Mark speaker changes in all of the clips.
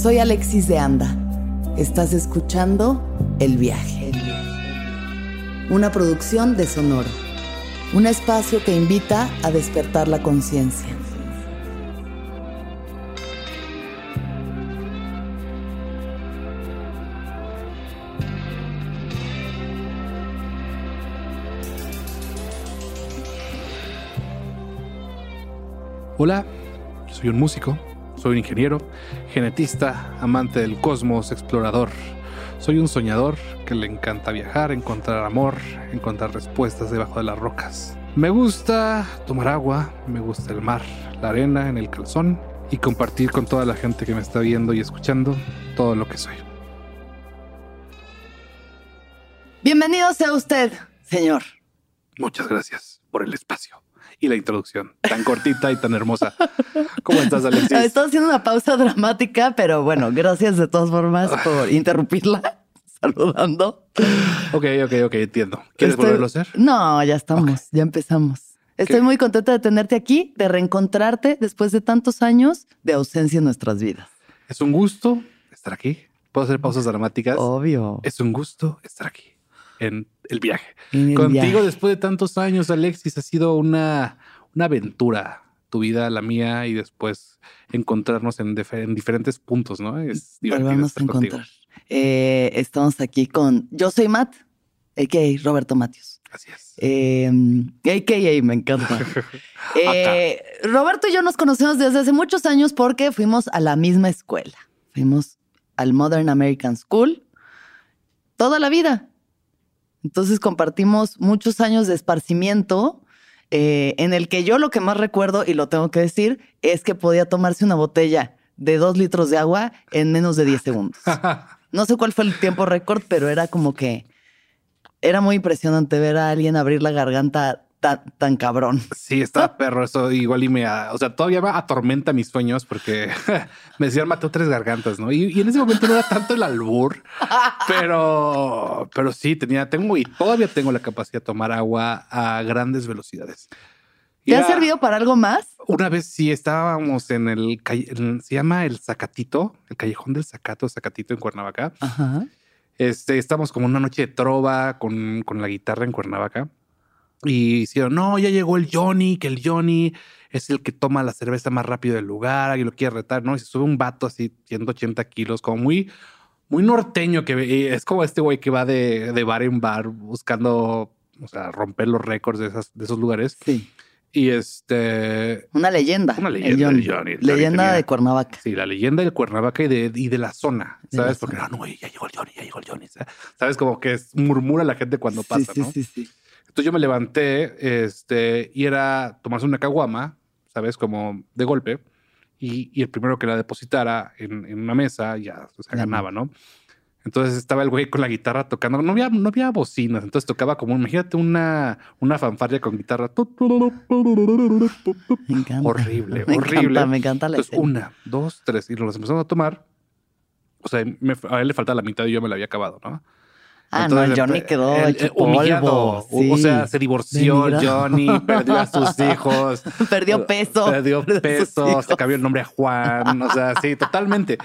Speaker 1: Soy Alexis de Anda. Estás escuchando El Viaje. Una producción de Sonoro. Un espacio que invita a despertar la conciencia.
Speaker 2: Hola, soy un músico, soy un ingeniero, genetista, amante del cosmos, explorador. Soy un soñador que le encanta viajar, encontrar amor, encontrar respuestas debajo de las rocas. Me gusta tomar agua, me gusta el mar, la arena en el calzón y compartir con toda la gente que me está viendo y escuchando todo lo que soy.
Speaker 1: Bienvenido sea usted, señor.
Speaker 2: Muchas gracias por el espacio y la introducción tan cortita y tan hermosa. ¿Cómo estás, Alexis?
Speaker 1: Estoy haciendo una pausa dramática, pero bueno, gracias de todas formas por interrumpirla saludando.
Speaker 2: Ok, ok, ok, entiendo. ¿Quieres volverlo a hacer?
Speaker 1: No, ya estamos, ya empezamos. Estoy muy contenta de tenerte aquí, de reencontrarte después de tantos años de ausencia en nuestras vidas.
Speaker 2: Es un gusto estar aquí. ¿Puedo hacer pausas dramáticas?
Speaker 1: Obvio.
Speaker 2: Es un gusto estar aquí en el viaje. Contigo después de tantos años, Alexis, ha sido una, una aventura tu vida, la mía, y después encontrarnos en, diferentes puntos, ¿no? Es divertido estar encontrar.
Speaker 1: Eh, estamos aquí con. Yo soy Matt, a.k.a. Roberto Matius.
Speaker 2: Así es.
Speaker 1: Eh, a.k.a. me encanta. eh, Roberto y yo nos conocemos desde hace muchos años porque fuimos a la misma escuela. Fuimos al Modern American School toda la vida. Entonces compartimos muchos años de esparcimiento eh, en el que yo lo que más recuerdo, y lo tengo que decir, es que podía tomarse una botella de dos litros de agua en menos de 10 segundos. No sé cuál fue el tiempo récord, pero era como que era muy impresionante ver a alguien abrir la garganta tan, cabrón.
Speaker 2: Sí, está perro eso. Igual y me, o sea, todavía me atormenta mis sueños porque me decían mató tres gargantas, ¿no? Y, en ese momento no era tanto el albur, pero, pero sí tenía, tengo y todavía tengo la capacidad de tomar agua a grandes velocidades.
Speaker 1: ¿Te ha servido para algo más?
Speaker 2: Una vez sí estábamos en el, se llama el Zacatito, el callejón del Zacato, Zacatito en Cuernavaca. Ajá. Este, estamos como una noche de trova con, con la guitarra en Cuernavaca y hicieron, no, ya llegó el Johnny, que el Johnny es el que toma la cerveza más rápido del lugar y lo quiere retar, ¿no? Y se sube un vato así, 180 kilos, como muy, muy norteño, que es como este güey que va de, de, bar en bar buscando, o sea, romper los récords de, esas, de esos lugares.
Speaker 1: Sí.
Speaker 2: Y este.
Speaker 1: Una leyenda.
Speaker 2: Una leyenda de Johnny.
Speaker 1: Leyenda de Cuernavaca.
Speaker 2: Sí, la leyenda de Cuernavaca y de, y de la zona. ¿Sabes? Porque, ah, no, ya llegó el Johnny, ya llegó el Johnny. ¿Sabes? Como que murmura la gente cuando pasa,
Speaker 1: sí,
Speaker 2: ¿no?
Speaker 1: Sí, sí, sí.
Speaker 2: Entonces yo me levanté este, y era tomarse una caguama, ¿sabes? Como de golpe. Y, y el primero que la depositara en, en una mesa ya o sea, ganaba, ¿no? Entonces estaba el güey con la guitarra tocando. No había, no había bocinas. Entonces tocaba como, imagínate una, una fanfarria con guitarra.
Speaker 1: Me encanta.
Speaker 2: Horrible,
Speaker 1: me
Speaker 2: horrible.
Speaker 1: Encanta, me encanta la
Speaker 2: Entonces, una, dos, tres. Y nos empezamos a tomar. O sea, a él le faltaba la mitad y yo me la había acabado, ¿no?
Speaker 1: Ah, Entonces, no, Johnny quedó hecho humillado.
Speaker 2: O sea, se divorció Johnny, perdió a sus hijos.
Speaker 1: perdió peso.
Speaker 2: Perdió peso, se cambió el nombre a Juan. O sea, sí, totalmente.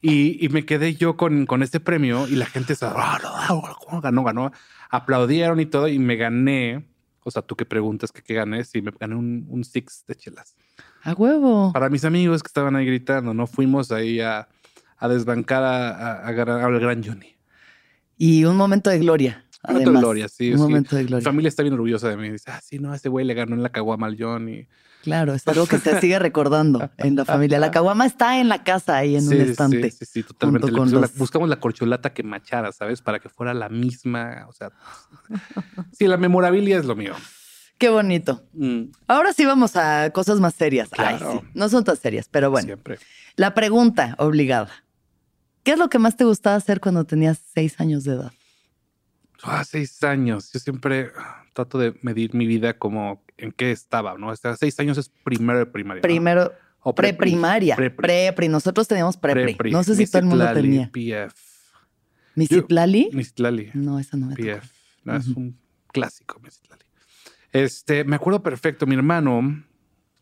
Speaker 2: Y, y me quedé yo con, con este premio y la gente se ¿cómo ganó? Ganó. Aplaudieron y todo y me gané. O sea, tú que preguntas que qué gané, sí, me gané un, un six de chelas.
Speaker 1: A huevo.
Speaker 2: Para mis amigos que estaban ahí gritando, ¿no? Fuimos ahí a, a desbancar a, a, al gran Johnny.
Speaker 1: Y un momento de gloria.
Speaker 2: Un momento de gloria, sí.
Speaker 1: Un momento de gloria.
Speaker 2: Mi familia está bien orgullosa de mí. Dice, ah, sí, no, ese güey le ganó en la caguama al Johnny.
Speaker 1: Claro, es algo que se sigue recordando en la familia. La caguama está en la casa ahí en un estante.
Speaker 2: Sí, sí, sí, totalmente. buscamos la corcholata que machara, ¿sabes? Para que fuera la misma. O sea, sí, la memorabilia es lo mío.
Speaker 1: Qué bonito. Mm. Ahora sí vamos a cosas más serias.
Speaker 2: Claro.
Speaker 1: No son tan serias, pero bueno.
Speaker 2: Siempre.
Speaker 1: La pregunta obligada. ¿Qué es lo que más te gustaba hacer cuando tenías seis años de edad?
Speaker 2: Ah, seis años. Yo siempre trato de medir mi vida como en qué estaba, ¿no? Hasta seis años es primero de primaria.
Speaker 1: Primero. O preprimaria. Pre -pri. Nosotros teníamos prepri. no sé si todo el mundo tenía.
Speaker 2: PF.
Speaker 1: ¿Misitlali?
Speaker 2: Misitlali.
Speaker 1: No, esa no me
Speaker 2: PF. No, Es un clásico, Misitlali. Este, me acuerdo perfecto. Mi hermano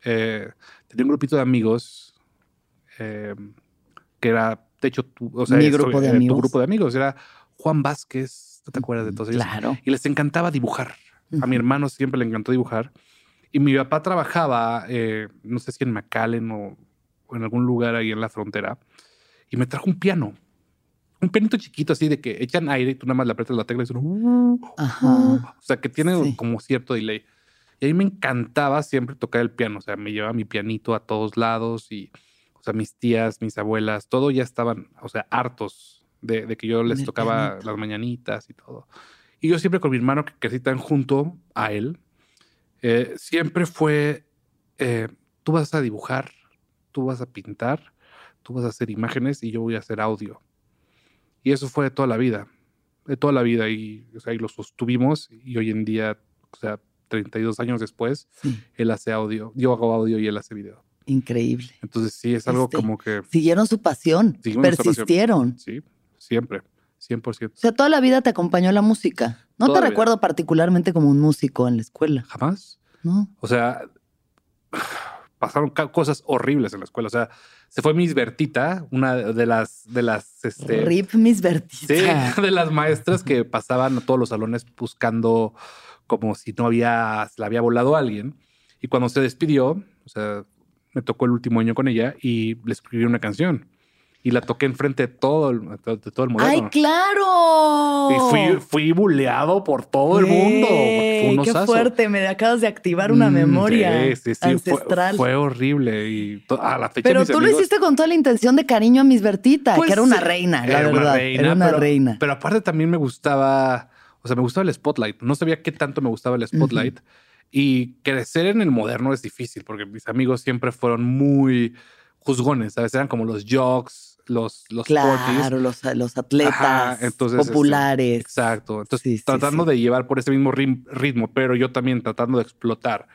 Speaker 2: eh, tenía un grupito de amigos eh, que era de hecho, tú, o sea,
Speaker 1: Mi grupo de
Speaker 2: eh, tu
Speaker 1: amigos.
Speaker 2: grupo de amigos era Juan Vázquez, ¿tú te acuerdas de todos ellos?
Speaker 1: Claro.
Speaker 2: Y les encantaba dibujar. A mi hermano siempre le encantó dibujar. Y mi papá trabajaba, eh, no sé si en McAllen o, o en algún lugar ahí en la frontera. Y me trajo un piano. Un pianito chiquito así de que echan aire y tú nada más le aprietas la tecla y suena. "Uh,
Speaker 1: Ajá.
Speaker 2: uh". O sea, que tiene
Speaker 1: Sí.
Speaker 2: como cierto delay. Y a mí me encantaba siempre tocar el piano. O sea, me llevaba mi pianito a todos lados y, sea, mis tías, mis abuelas, todo ya estaban, o sea, hartos de, de que yo les tocaba las mañanitas y todo. Y yo siempre con mi hermano, que crecí tan junto a él, eh, siempre fue, eh, tú vas a dibujar, tú vas a pintar, tú vas a hacer imágenes y yo voy a hacer audio. Y eso fue de toda la vida, de toda la vida. Y, o sea, y lo sostuvimos y hoy en día, o sea, 32 años después,
Speaker 1: Sí,
Speaker 2: él hace audio, yo hago audio y él hace video.
Speaker 1: Increíble.
Speaker 2: Entonces sí, es algo
Speaker 1: Este,
Speaker 2: como que,
Speaker 1: Siguieron su pasión,
Speaker 2: nuestra pasión.
Speaker 1: persistieron.
Speaker 2: sí, siempre, 100%.
Speaker 1: O sea, toda la vida te acompañó la música. No
Speaker 2: Toda
Speaker 1: te
Speaker 2: la
Speaker 1: recuerdo particularmente como un músico en la escuela,
Speaker 2: Jamás.
Speaker 1: ¿no?
Speaker 2: O sea, pasaron cosas horribles en la escuela. O sea, se fue Miss Bertita, una de las, de las, este,
Speaker 1: Rip mis
Speaker 2: sí,
Speaker 1: Bertita.
Speaker 2: de las maestras que pasaban a todos los salones buscando como si no había, se le había volado a alguien. Y cuando se despidió, o sea, me tocó el último año con ella y le escribí una canción. Y la toqué enfrente de todo el, de todo el modelo.
Speaker 1: ¡Ay, claro!
Speaker 2: Y fui, fui buleado por todo el mundo. Fue
Speaker 1: ¡Qué
Speaker 2: osazo.
Speaker 1: fuerte! Me acabas de activar una
Speaker 2: Mm,
Speaker 1: memoria
Speaker 2: sí, sí, sí, fue-
Speaker 1: ancestral.
Speaker 2: Fue, horrible y a la fecha
Speaker 1: Pero
Speaker 2: mis
Speaker 1: tú lo hiciste con toda la intención de cariño a Miss Bertita,
Speaker 2: Pues,
Speaker 1: que era una reina, la
Speaker 2: era una
Speaker 1: verdad.
Speaker 2: reina,
Speaker 1: era una
Speaker 2: pero-
Speaker 1: reina.
Speaker 2: Pero aparte también me gustaba, o sea, me gustaba el spotlight. No sabía qué tanto me gustaba el spotlight. Y crecer en el moderno es difícil porque mis amigos siempre fueron muy juzgones, ¿sabes? Eran como los jocks, los, los.
Speaker 1: Claro, los, los atletas
Speaker 2: Ajá, entonces, este,
Speaker 1: populares.
Speaker 2: Exacto. Entonces,
Speaker 1: Sí,
Speaker 2: tratando
Speaker 1: sí.
Speaker 2: de llevar por ese mismo ritmo, pero yo también tratando de explotar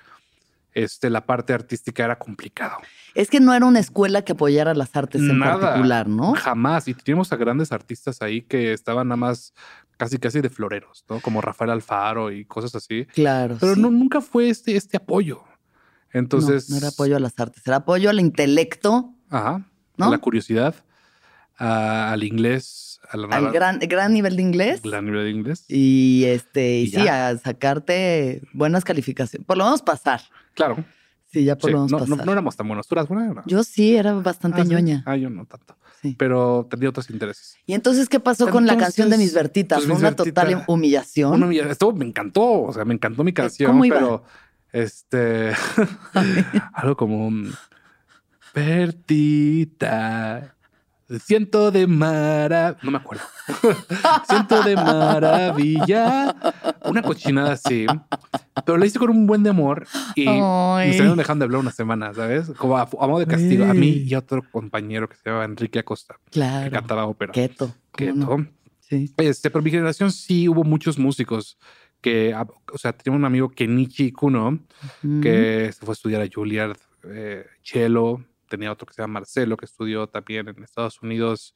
Speaker 2: este, la parte artística era complicado.
Speaker 1: Es que no era una escuela que apoyara las artes en
Speaker 2: Nada.
Speaker 1: particular, ¿no?
Speaker 2: Jamás. Y teníamos a grandes artistas ahí que estaban nada más casi casi de floreros, ¿no? Como Rafael Alfaro y cosas así.
Speaker 1: Claro.
Speaker 2: Pero
Speaker 1: sí.
Speaker 2: no, nunca fue este, este apoyo. Entonces.
Speaker 1: no, no era apoyo a las artes, era apoyo al intelecto,
Speaker 2: Ajá.
Speaker 1: ¿no?
Speaker 2: A la curiosidad, a- al inglés, a la
Speaker 1: al gran, gran nivel de inglés.
Speaker 2: gran nivel de inglés.
Speaker 1: Y este, y,
Speaker 2: Y
Speaker 1: sí, a sacarte buenas calificaciones. Por lo menos pasar.
Speaker 2: Claro.
Speaker 1: Sí, ya por
Speaker 2: Sí,
Speaker 1: lo menos
Speaker 2: no,
Speaker 1: pasar.
Speaker 2: no, no éramos tan buenos. ¿Tú eras buena? No.
Speaker 1: Yo sí, era bastante
Speaker 2: Ah, ¿sí?
Speaker 1: ñoña.
Speaker 2: Ah, yo no tanto.
Speaker 1: Sí.
Speaker 2: Pero tenía otros intereses.
Speaker 1: Y entonces, ¿qué pasó con la canción de Mis Bertitas?
Speaker 2: pues,
Speaker 1: Fue una
Speaker 2: Bertita-
Speaker 1: total humillación.
Speaker 2: Esto me encantó. O sea, me encantó mi canción, pero este algo como Bertita. Siento de mara, no me acuerdo. Siento de maravilla. Una cochinada así. Pero la hice con un buen de amor y
Speaker 1: Ay.
Speaker 2: me salieron dejando de hablar una semana, ¿sabes? Como a, a modo de castigo. A mí y a otro compañero que se llamaba Enrique Acosta, que
Speaker 1: Claro.
Speaker 2: cantaba ópera.
Speaker 1: Keto.
Speaker 2: Que
Speaker 1: ¿cómo no? Sí.
Speaker 2: este, pero mi generación sí hubo muchos músicos que, ah, o sea, tenía un amigo Kenichi Kuno
Speaker 1: Ujú.
Speaker 2: que se fue a estudiar a Juilliard eh, cello. Tenía otro que se llama Marcelo que estudió también en Estados Unidos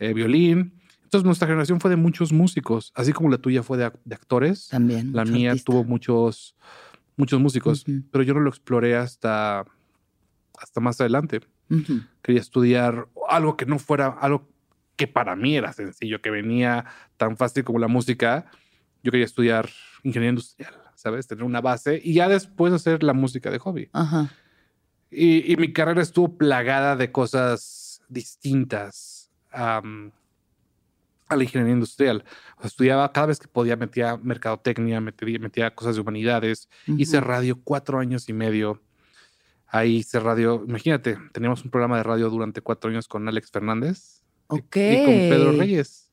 Speaker 2: eh, violín. Entonces nuestra generación fue de muchos músicos, así como la tuya fue de, de actores.
Speaker 1: También.
Speaker 2: La mía
Speaker 1: artista.
Speaker 2: tuvo muchos, muchos músicos,
Speaker 1: Ujú.
Speaker 2: pero yo no lo exploré hasta, hasta más adelante.
Speaker 1: Ujú.
Speaker 2: Quería estudiar algo que no fuera algo que para mí era sencillo, que venía tan fácil como la música. Yo quería estudiar ingeniería industrial, ¿sabes? Tener una base y ya después hacer la música de hobby.
Speaker 1: Ajá.
Speaker 2: Y, y mi carrera estuvo plagada de cosas distintas a la ingeniería industrial. Estudiaba cada vez que podía, metía mercadotecnia, metía, metía cosas de humanidades. Hice radio cuatro años y medio. Ahí hice radio. Imagínate, teníamos un programa de radio durante cuatro años con Alex Fernández
Speaker 1: Ok.
Speaker 2: y con Pedro Reyes.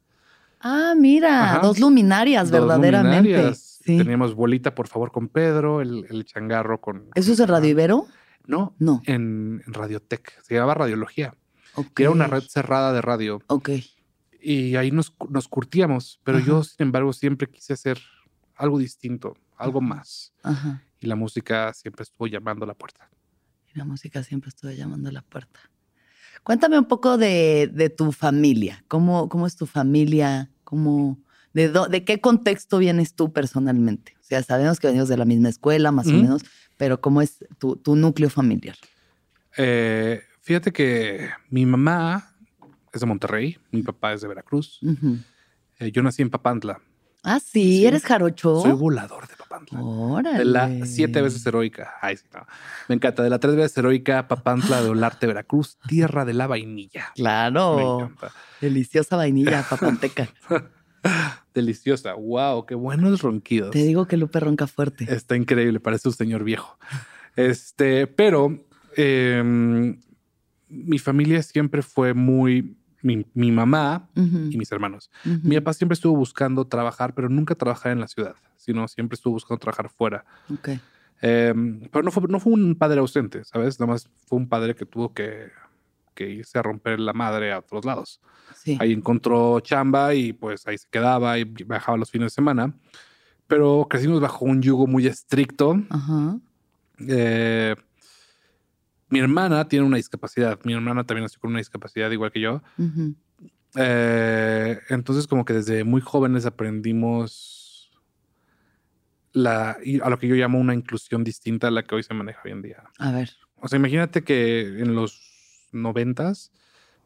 Speaker 1: Ah, mira,
Speaker 2: Ajá.
Speaker 1: dos luminarias,
Speaker 2: Dos
Speaker 1: verdaderamente.
Speaker 2: luminarias.
Speaker 1: Sí.
Speaker 2: Teníamos bolita, por favor, con Pedro, el, el changarro con.
Speaker 1: ¿Eso es de Radio Ibero?
Speaker 2: No,
Speaker 1: No.
Speaker 2: en, en Radiotech. Se llamaba Radiología.
Speaker 1: Ok.
Speaker 2: que era una red cerrada de radio
Speaker 1: Ok.
Speaker 2: y ahí nos, nos curtíamos, pero
Speaker 1: Ajá.
Speaker 2: yo, sin embargo, siempre quise hacer algo distinto, algo más.
Speaker 1: Ajá.
Speaker 2: Y la música siempre estuvo llamando a la puerta.
Speaker 1: Y la música siempre estuvo llamando a la puerta. Cuéntame un poco de, de tu familia. ¿Cómo, ¿Cómo es tu familia? ¿Cómo, de, ¿De qué contexto vienes tú personalmente? O sea, sabemos que venimos de la misma escuela, más o menos, pero ¿cómo es tu, tu núcleo familiar?
Speaker 2: Eh, fíjate que mi mamá es de Monterrey, mi papá es de Veracruz. Eh, yo nací en Papantla.
Speaker 1: Ah, sí, eres jarocho.
Speaker 2: Soy volador de Papantla.
Speaker 1: Órale.
Speaker 2: De la siete veces heroica. Ay, sí, no. Me encanta. De la tres veces heroica Papantla de Olarte, Veracruz, tierra de la vainilla.
Speaker 1: Claro.
Speaker 2: Me encanta.
Speaker 1: Deliciosa vainilla papanteca.
Speaker 2: Deliciosa. Wow, qué buenos ronquidos.
Speaker 1: Te digo que Lupe ronca fuerte.
Speaker 2: Está increíble, parece un señor viejo. Este, pero em, mi familia siempre fue muy mi, mamá y mis hermanos. Mi papá siempre estuvo buscando trabajar, pero nunca trabajar en la ciudad, sino siempre estuvo buscando trabajar fuera. Em, pero no fue, no fue un padre ausente, ¿sabes? Nada más fue un padre que tuvo que, que irse a romper la madre a otros lados. Ahí encontró chamba y pues ahí se quedaba y viajaba los fines de semana. Pero crecimos bajo un yugo muy estricto. Eh, mi hermana tiene una discapacidad. Mi hermana también nació con una discapacidad igual que yo. Eh, entonces, como que desde muy jóvenes aprendimos la, a lo que yo llamo una inclusión distinta a la que hoy se maneja hoy en día.
Speaker 1: A ver.
Speaker 2: O sea, imagínate que en los noventas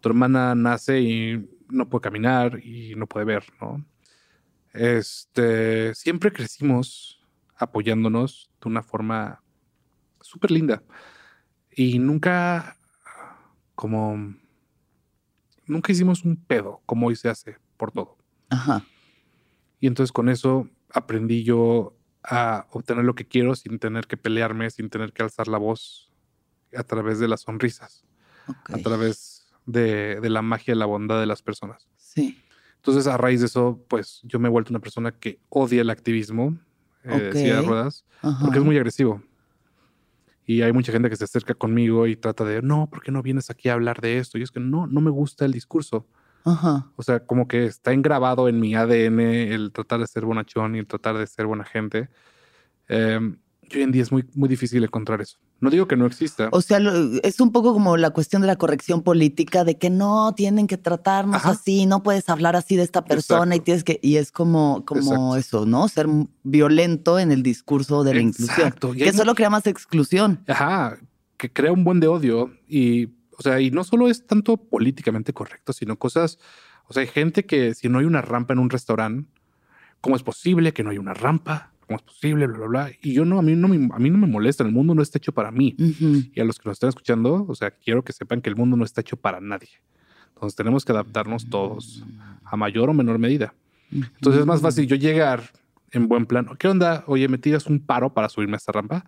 Speaker 2: tu hermana nace y no puede caminar y no puede ver, ¿no? Este, siempre crecimos apoyándonos de una forma súper linda. Y nunca, como, nunca hicimos un pedo como hoy se hace por todo. Ajá. Y entonces con eso aprendí yo a obtener lo que quiero sin tener que pelearme, sin tener que alzar la voz a través de las sonrisas, a través de, de, la magia y la bondad de las personas.
Speaker 1: Sí.
Speaker 2: Entonces, a raíz de eso, pues yo me he vuelto una persona que odia el activismo eh, de ruedas porque es muy agresivo. Y hay mucha gente que se acerca conmigo y trata de, no, ¿por qué no vienes aquí a hablar de esto? Y es que no, no me gusta el discurso. Ajá. O sea, como que está engrabado en mi ADN el tratar de ser bonachón y el tratar de ser buena gente. Eh, hoy en día es muy, muy difícil encontrar eso. No digo que no exista.
Speaker 1: O sea, es un poco como la cuestión de la corrección política, de que no tienen que tratarnos así, no puedes hablar así de esta persona y tienes que. Y es como, como eso, ¿no? Ser violento en el discurso de la inclusión. Que solo crea más exclusión.
Speaker 2: Ajá. Que crea un buen de odio. Y, o sea, y no solo es tanto políticamente correcto, sino cosas. O sea, hay gente que si no hay una rampa en un restaurante, ¿cómo es posible que no haya una rampa? ¿Cómo es posible? Bla, bla, bla. Y yo no, a mí no me, a mí no me molesta. El mundo no está hecho para mí. Y a los que nos están escuchando, o sea, quiero que sepan que el mundo no está hecho para nadie. Entonces tenemos que adaptarnos todos a mayor o menor medida. Entonces es más fácil yo llegar en buen plan. ¿Qué onda? Oye, ¿me tiras un paro para subirme a esta rampa?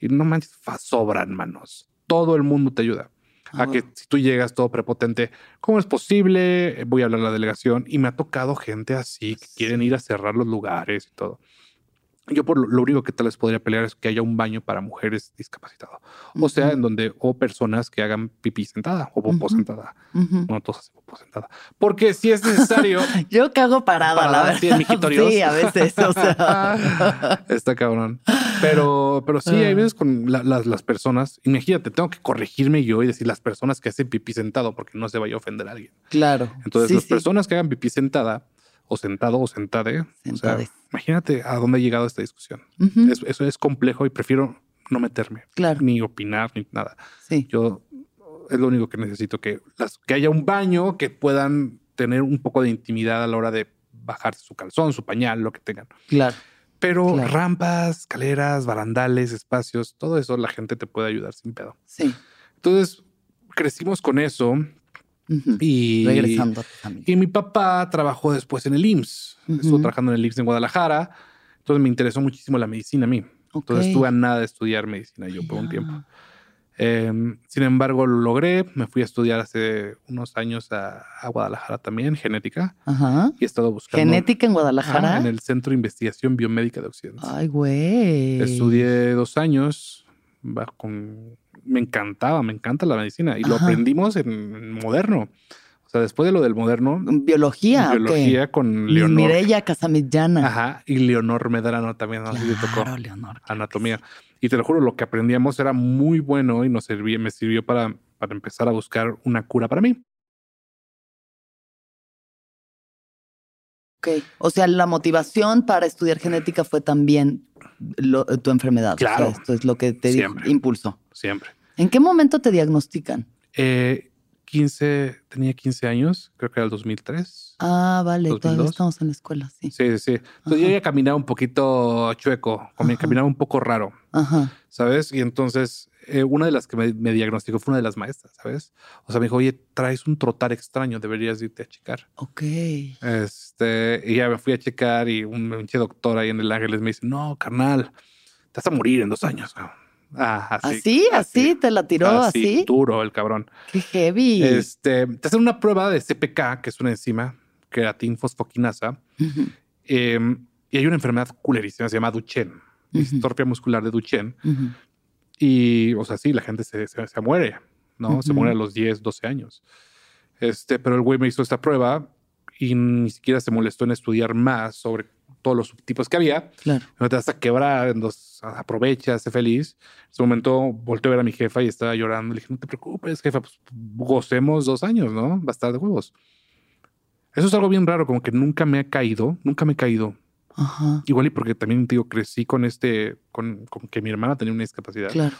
Speaker 2: Y no manches, sobran manos. Todo el mundo te ayuda. A que si tú llegas todo prepotente, ¿cómo es posible? Voy a hablar a la delegación y me ha tocado gente así que quieren ir a cerrar los lugares y todo. Yo por lo, único que tal vez podría pelear es que haya un baño para mujeres discapacitadas. O sea, en donde o personas que hagan pipí sentada o popó sentada. No todos hacen popó sentada. Porque si es necesario.
Speaker 1: Yo cago parada, la verdad. Sí, a veces. O
Speaker 2: sea. Está cabrón. Pero, pero sí, hay ah. veces con las, las personas. Imagínate, tengo que corregirme yo y decir las personas que hacen pipí sentado porque no se vaya a ofender a alguien.
Speaker 1: Claro.
Speaker 2: Entonces, las personas que hagan pipí sentada o sentado o sentade. O sea, imagínate a dónde ha llegado esta discusión. eso, es complejo y prefiero no meterme.
Speaker 1: Claro.
Speaker 2: Ni opinar, ni nada. Sí. Yo es lo único que necesito, que, las, que haya un baño, que puedan tener un poco de intimidad a la hora de bajarse su calzón, su pañal, lo que tengan.
Speaker 1: Claro.
Speaker 2: Pero rampas, escaleras, barandales, espacios, todo eso la gente te puede ayudar sin pedo.
Speaker 1: Sí.
Speaker 2: Entonces crecimos con eso y,
Speaker 1: Regresando
Speaker 2: Y mi papá trabajó después en el IMSS. Estuvo trabajando en el IMSS en Guadalajara. Entonces me interesó muchísimo la medicina a mí. Entonces estuve a nada de estudiar medicina yo por un tiempo. Em, sin embargo, lo logré. Me fui a estudiar hace unos años a, Guadalajara también, genética. Ajá. Y he estado buscando.
Speaker 1: ¿Genética en Guadalajara?
Speaker 2: en el Centro de Investigación Biomédica de Occidente.
Speaker 1: Ay, güey.
Speaker 2: Estudié dos años con me encantaba, me encanta la medicina y lo aprendimos en, moderno. O sea, después de lo del moderno.
Speaker 1: Biología.
Speaker 2: Biología con Leonor.
Speaker 1: Mireya Casamillana.
Speaker 2: Ajá. Y Leonor Medrano también nos tocó. Leonor. Anatomía. Y te lo juro, lo que aprendíamos era muy bueno y nos servía, me sirvió para, para empezar a buscar una cura para mí.
Speaker 1: Ok. O sea, la motivación para estudiar genética fue también tu enfermedad.
Speaker 2: Claro.
Speaker 1: esto es lo que te impulsó.
Speaker 2: Siempre.
Speaker 1: ¿En qué momento te diagnostican?
Speaker 2: Eh, 15, tenía 15 años, creo que era el 2003.
Speaker 1: Ah, vale, todavía estamos en la escuela, sí.
Speaker 2: Sí, sí. Entonces yo ya caminaba un poquito chueco, caminaba un poco raro, Ajá. ¿sabes? Y entonces eh, una de las que me, diagnosticó fue una de las maestras, ¿sabes? O sea, me dijo, oye, traes un trotar extraño, deberías irte a checar.
Speaker 1: Ok.
Speaker 2: Este, y ya me fui a checar y un pinche doctor ahí en el Ángeles me dice, no, carnal, te vas a morir en dos años.
Speaker 1: Ah, así, ¿Así? ¿Te la tiró así,
Speaker 2: Duro el cabrón.
Speaker 1: Qué heavy.
Speaker 2: Este, te hacen una prueba de CPK, que es una enzima, creatin fosfoquinasa. Em, y hay una enfermedad culerísima, se llama Duchenne, distorpia muscular de Duchenne. Y, o sea, sí, la gente se, se, muere, ¿no? Se muere a los 10, 12 años. Este, pero el güey me hizo esta prueba y ni siquiera se molestó en estudiar más sobre todos los subtipos que había.
Speaker 1: Claro.
Speaker 2: No te vas a quebrar, nos aprovecha, sé feliz. En ese momento volteé a ver a mi jefa y estaba llorando. Le dije, no te preocupes, jefa, pues gocemos dos años, ¿no? Va a estar de huevos. Eso es algo bien raro, como que nunca me ha caído, nunca me he caído. Ajá. Igual y porque también, digo, crecí con este, con, con que mi hermana tenía una discapacidad.
Speaker 1: Claro.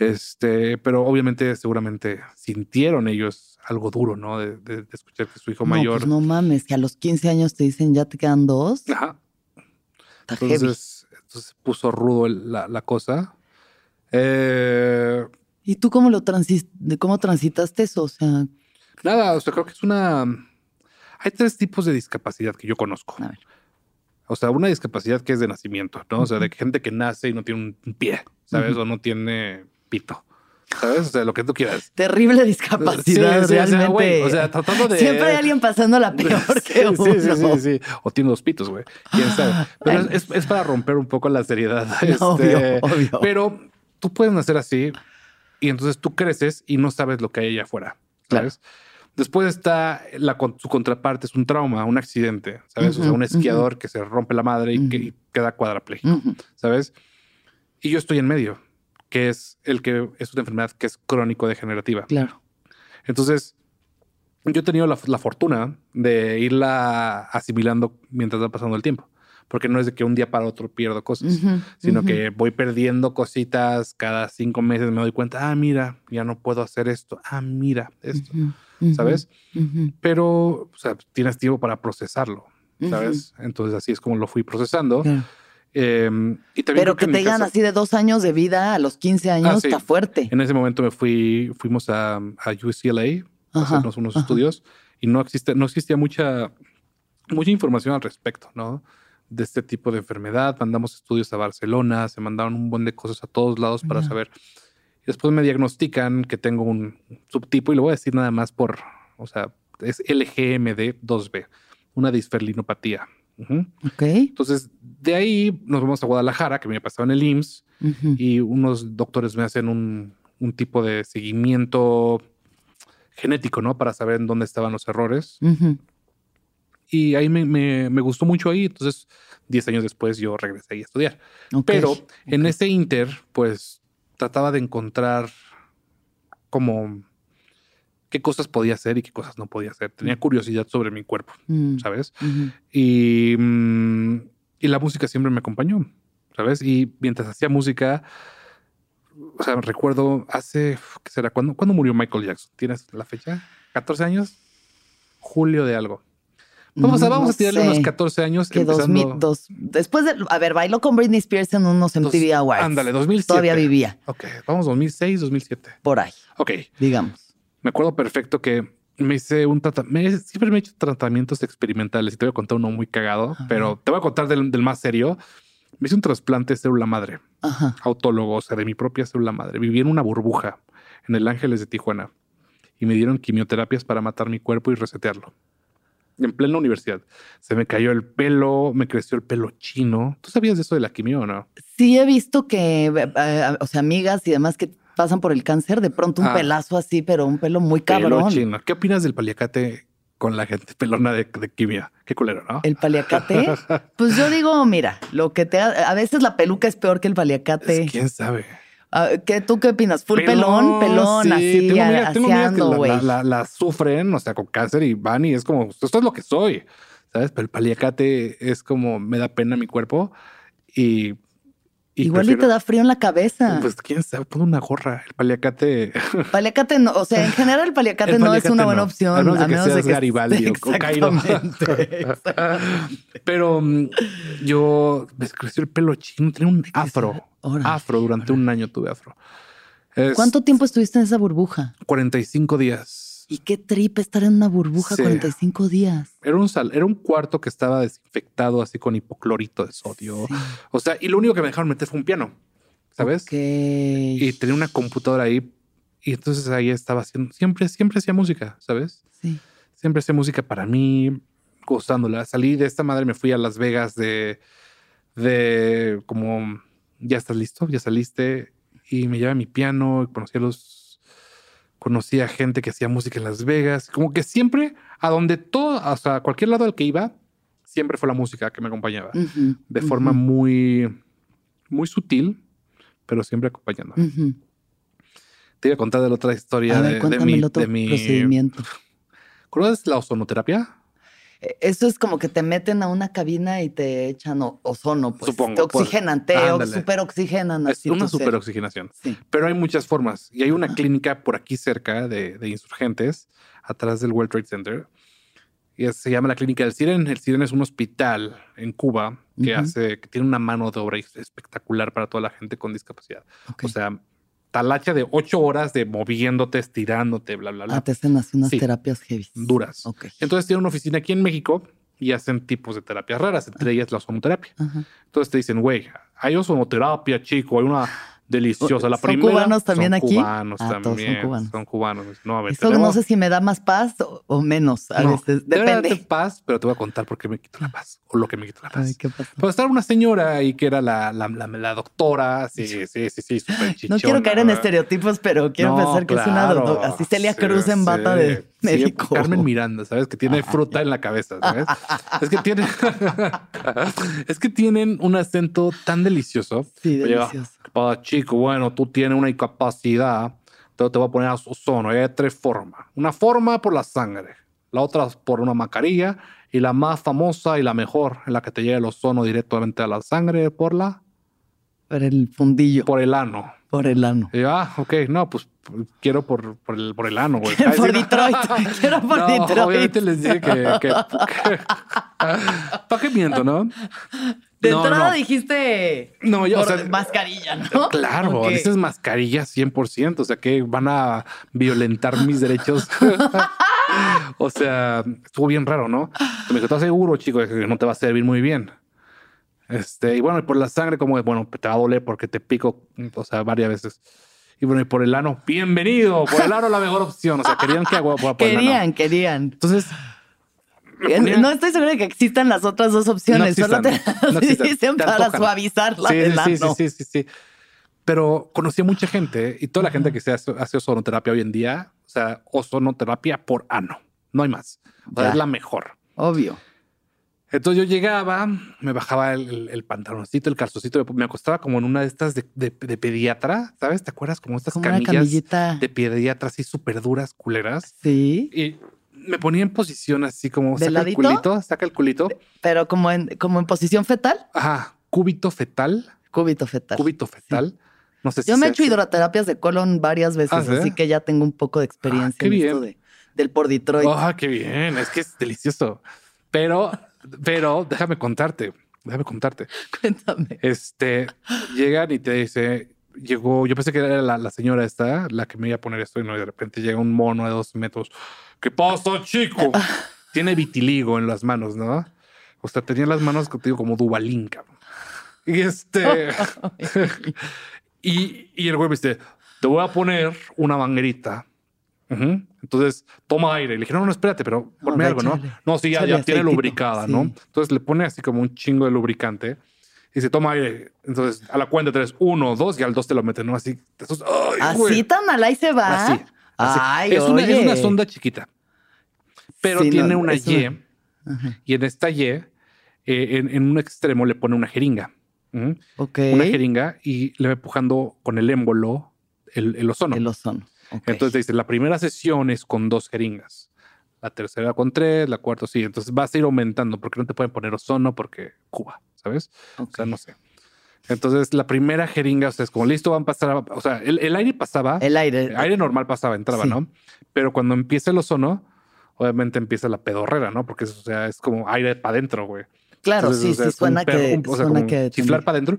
Speaker 2: Este, pero obviamente, seguramente sintieron ellos algo duro, ¿no? De, escuchar que su hijo
Speaker 1: no,
Speaker 2: mayor.
Speaker 1: Pues no mames, que a los 15 años te dicen ya te quedan dos.
Speaker 2: Ajá. entonces, entonces puso rudo la, la, cosa. Eh,
Speaker 1: ¿Y tú cómo lo transis cómo transitaste eso? O sea.
Speaker 2: Nada, o sea, creo que es una. Hay tres tipos de discapacidad que yo conozco. A ver. O sea, una discapacidad que es de nacimiento, ¿no? O sea, de gente que nace y no tiene un pie, ¿sabes? O no tiene pito. ¿Sabes? O sea, lo que tú quieras.
Speaker 1: Terrible discapacidad, realmente.
Speaker 2: O sea, tratando de.
Speaker 1: Siempre hay alguien pasando la peor que uno.
Speaker 2: Sí, sí, sí, sí. O tiene dos pitos, güey. Quién sabe. Pero es, es, para romper un poco la seriedad.
Speaker 1: obvio, este, obvio.
Speaker 2: Pero tú puedes nacer así y entonces tú creces y no sabes lo que hay allá afuera. ¿Sabes? Después está la, su contraparte, es un trauma, un accidente, ¿sabes? o sea, un esquiador que se rompe la madre y, que, queda cuadrapléjico, ¿sabes? Y yo estoy en medio que es el que es una enfermedad que es crónico-degenerativa.
Speaker 1: Claro.
Speaker 2: Entonces, yo he tenido la, fortuna de irla asimilando mientras va pasando el tiempo. Porque no es de que un día para otro pierdo cosas, sino que voy perdiendo cositas cada cinco meses. Me doy cuenta, ah, mira, ya no puedo hacer esto. Ah, mira, esto. ¿Sabes? Pero, o sea, tienes tiempo para procesarlo. ¿Sabes? Entonces, así es como lo fui procesando. Em,
Speaker 1: Pero que, te digan así de dos años de vida a los 15 años ah, está fuerte.
Speaker 2: En ese momento me fui, fuimos a, a UCLA a hacernos unos estudios y no existe, no existía mucha, mucha información al respecto, ¿no? De este tipo de enfermedad. Mandamos estudios a Barcelona, se mandaron un buen de cosas a todos lados para saber. Y después me diagnostican que tengo un subtipo y lo voy a decir nada más por, o sea, es LGMD2B, una disferlinopatía.
Speaker 1: Ok.
Speaker 2: Entonces, de ahí nos vamos a Guadalajara, que me pasado en el IMSS, y unos doctores me hacen un, tipo de seguimiento genético, ¿no? Para saber en dónde estaban los errores. Y ahí me, gustó mucho ahí. Entonces, 10 años después yo regresé a estudiar. Pero en ese inter, pues trataba de encontrar como qué cosas podía hacer y qué cosas no podía hacer. Tenía curiosidad sobre mi cuerpo, mm. ¿sabes? y, mm, y, la música siempre me acompañó, ¿sabes? Y mientras hacía música, o sea, recuerdo hace, ¿qué será? ¿Cuándo, ¿cuándo murió Michael Jackson? ¿Tienes la fecha? ¿14 años? Julio de algo. Vamos, a, vamos a tirarle unos 14 años.
Speaker 1: Que después de, a ver, bailó con Britney Spears en unos MTV Awards.
Speaker 2: Ándale, 2007.
Speaker 1: Todavía vivía.
Speaker 2: Ok, vamos 2006, 2007.
Speaker 1: Por ahí.
Speaker 2: Ok.
Speaker 1: Digamos
Speaker 2: me acuerdo perfecto que me hice un tratamiento, siempre me he hecho tratamientos experimentales y te voy a contar uno muy cagado, pero te voy a contar del, más serio. Me hice un trasplante de célula madre, autólogo, o sea, de mi propia célula madre. Viví en una burbuja en el Ángeles de Tijuana y me dieron quimioterapias para matar mi cuerpo y resetearlo. En plena universidad. Se me cayó el pelo, me creció el pelo chino. ¿Tú sabías de eso de la quimio o no?
Speaker 1: Sí, he visto que, eh, eh, o sea, amigas y demás que pasan por el cáncer, de pronto un ah. pelazo así, pero un pelo muy cabrón.
Speaker 2: ¿Qué opinas del paliacate con la gente pelona de, de quimia? Qué culero, ¿no?
Speaker 1: El paliacate. pues yo digo, mira, lo que te a veces la peluca es peor que el paliacate.
Speaker 2: ¿Quién sabe?
Speaker 1: Ah, ¿Qué, ¿Tú qué opinas? ¿Full pelón? Pelón, así, tengo
Speaker 2: que la, sufren, o sea, con cáncer y van y es como, esto es lo que soy, ¿sabes? Pero el paliacate es como, me da pena mi cuerpo y
Speaker 1: Igual y te da frío en la cabeza.
Speaker 2: Pues quién sabe, pon una gorra. El paliacate.
Speaker 1: Paliacate no, o sea, en general el paliacate, no es una buena opción.
Speaker 2: A menos, de que seas Garibaldi o Cairo. Pero mm, yo me creció el pelo chino, tenía un afro. afro, durante un año tuve afro.
Speaker 1: ¿Cuánto tiempo estuviste en esa burbuja?
Speaker 2: 45 días.
Speaker 1: Y qué trip estar en una burbuja 45 días.
Speaker 2: Era un sal, era un cuarto que estaba desinfectado así con hipoclorito de sodio. O sea, y lo único que me dejaron meter fue un piano, ¿sabes? Y tenía una computadora ahí y entonces ahí estaba haciendo, siempre, siempre hacía música, ¿sabes? Sí. Siempre hacía música para mí, gozándola. Salí de esta madre, me fui a Las Vegas de, de como, ya estás listo, ya saliste y me lleva mi piano, y conocí a los conocí a gente que hacía música en Las Vegas, como que siempre, a donde todo, hasta cualquier lado al que iba, siempre fue la música que me acompañaba, de forma muy, muy sutil, pero siempre acompañando. Te iba a contar de la otra historia de, mi, de mi
Speaker 1: procedimiento.
Speaker 2: ¿Conoces la ozonoterapia?
Speaker 1: E, eso es como que te meten a una cabina y te echan ozono, pues. Supongo, te oxigenan, te superoxigenan.
Speaker 2: Es una superoxigenación. Sí. Pero hay muchas formas. Y hay una clínica por aquí cerca de, insurgentes, atrás del World Trade Center. Y se llama la clínica del Siren. El Siren es un hospital en Cuba que hace, que tiene una mano de obra espectacular para toda la gente con discapacidad. O sea, talacha de ocho horas de moviéndote, estirándote, bla, bla, bla.
Speaker 1: Ah, te hacen así unas terapias heavy.
Speaker 2: Duras. Entonces tienen una oficina aquí en México y hacen tipos de terapias raras, entre ellas la ozonoterapia. Entonces te dicen, güey, hay ozonoterapia, chico, hay una deliciosa. La
Speaker 1: ¿Son cubanos también aquí?
Speaker 2: Cubanos ah, también. Son cubanos. Son cubanos. No, a ver,
Speaker 1: Eso no sé si me da más paz o, menos. A veces. Depende.
Speaker 2: paz, pero te voy a contar por qué me quito la paz o lo que me quito la paz. Ay, ¿qué pasa? Pues estar una señora ahí que era la, la, la, doctora. Sí, sí, sí, sí, súper
Speaker 1: No quiero caer en estereotipos, pero quiero pensar que es una doctora. Así Celia Cruz en bata de médico.
Speaker 2: Carmen Miranda, ¿sabes? Que tiene fruta en la cabeza, ¿sabes? es que tiene. es que tienen un acento tan delicioso.
Speaker 1: Sí, delicioso
Speaker 2: para chico, bueno, tú tienes una incapacidad, entonces te voy a poner a ozono. Hay tres formas. Una forma por la sangre, la otra por una mascarilla y la más famosa y la mejor, en la que te llega el ozono directamente a la sangre, por la...
Speaker 1: Por el fundillo.
Speaker 2: Por el ano.
Speaker 1: Por el ano.
Speaker 2: Y, ah, ok, no, pues quiero por, por, el, por el ano, güey.
Speaker 1: por Detroit. quiero por Detroit.
Speaker 2: Obviamente les dije que. que, ¿Para qué miento, no?
Speaker 1: De entrada dijiste
Speaker 2: no, yo,
Speaker 1: mascarilla, ¿no?
Speaker 2: Claro, dices mascarilla 100%, o sea que van a violentar mis derechos. o sea, estuvo bien raro, ¿no? Me dijo, ¿estás seguro, chico, que no te va a servir muy bien? Este, y bueno, y por la sangre, como, bueno, te va a doler porque te pico, o sea, varias veces. Y bueno, y por el ano, bienvenido, por el ano la mejor opción. O sea, querían que agua por
Speaker 1: Querían, querían.
Speaker 2: Entonces,
Speaker 1: no estoy segura de que existan las otras dos opciones. Solo te dicen para suavizar la
Speaker 2: sí, sí, sí, sí, sí, Pero conocí a mucha gente y toda la gente que se hace, ozonoterapia hoy en día, o sea, ozonoterapia por ano. No hay más. es la mejor.
Speaker 1: Obvio.
Speaker 2: Entonces yo llegaba, me bajaba el, pantaloncito, el calzocito, me acostaba como en una de estas de, pediatra, ¿sabes? ¿Te acuerdas? Como estas camillas de pediatra así súper duras, culeras.
Speaker 1: Sí.
Speaker 2: Y me ponía en posición así como saca el culito, saca el culito.
Speaker 1: Pero como en, como en posición fetal.
Speaker 2: Ajá, cúbito fetal.
Speaker 1: Cúbito fetal.
Speaker 2: Cúbito fetal. No sé si
Speaker 1: Yo me he hecho hidroterapias de colon varias veces, ah, así que ya tengo un poco de experiencia ah, en esto de, del por Detroit.
Speaker 2: Ah, qué bien. Es que es delicioso. Pero, pero déjame contarte. Déjame contarte.
Speaker 1: Cuéntame.
Speaker 2: Este llegan y te dice, llegó, yo pensé que era la, la, señora esta, la que me iba a poner esto, y no, de repente llega un mono de dos metros ¿Qué pasa, chico? Tiene vitiligo en las manos, ¿no? O sea, tenía las manos contigo como Dubalín, cabrón. Y este. y, y, el güey me dice: Te voy a poner una manguerita. Entonces toma aire. Le dije: No, no, espérate, pero ponme algo, ¿no? No, sí, ya, ya tiene lubricada, ¿no? Entonces le pone así como un chingo de lubricante y dice, toma aire. Entonces, a la cuenta tres, uno, dos, y al dos te lo meten, ¿no? Así.
Speaker 1: así tan mal ahí se va. Así
Speaker 2: es, una, es, una, sonda chiquita, pero tiene una Y. Y en esta Y, eh, en, un extremo le pone una jeringa. Una jeringa y le va empujando con el émbolo el, ozono.
Speaker 1: El ozono.
Speaker 2: Entonces dice, la primera sesión es con dos jeringas. La tercera con tres, la cuarta sí. Entonces vas a ir aumentando porque no te pueden poner ozono porque Cuba, ¿sabes? O sea, no sé. Entonces, la primera jeringa, o sea, es como listo, van a pasar, o sea, el, aire pasaba.
Speaker 1: El aire.
Speaker 2: El aire normal pasaba, entraba, ¿no? Pero cuando empieza el ozono, obviamente empieza la pedorrera, ¿no? Porque o sea, es como aire para adentro, güey.
Speaker 1: Claro, sí, sí, suena, que,
Speaker 2: o sea, suena que chiflar para adentro,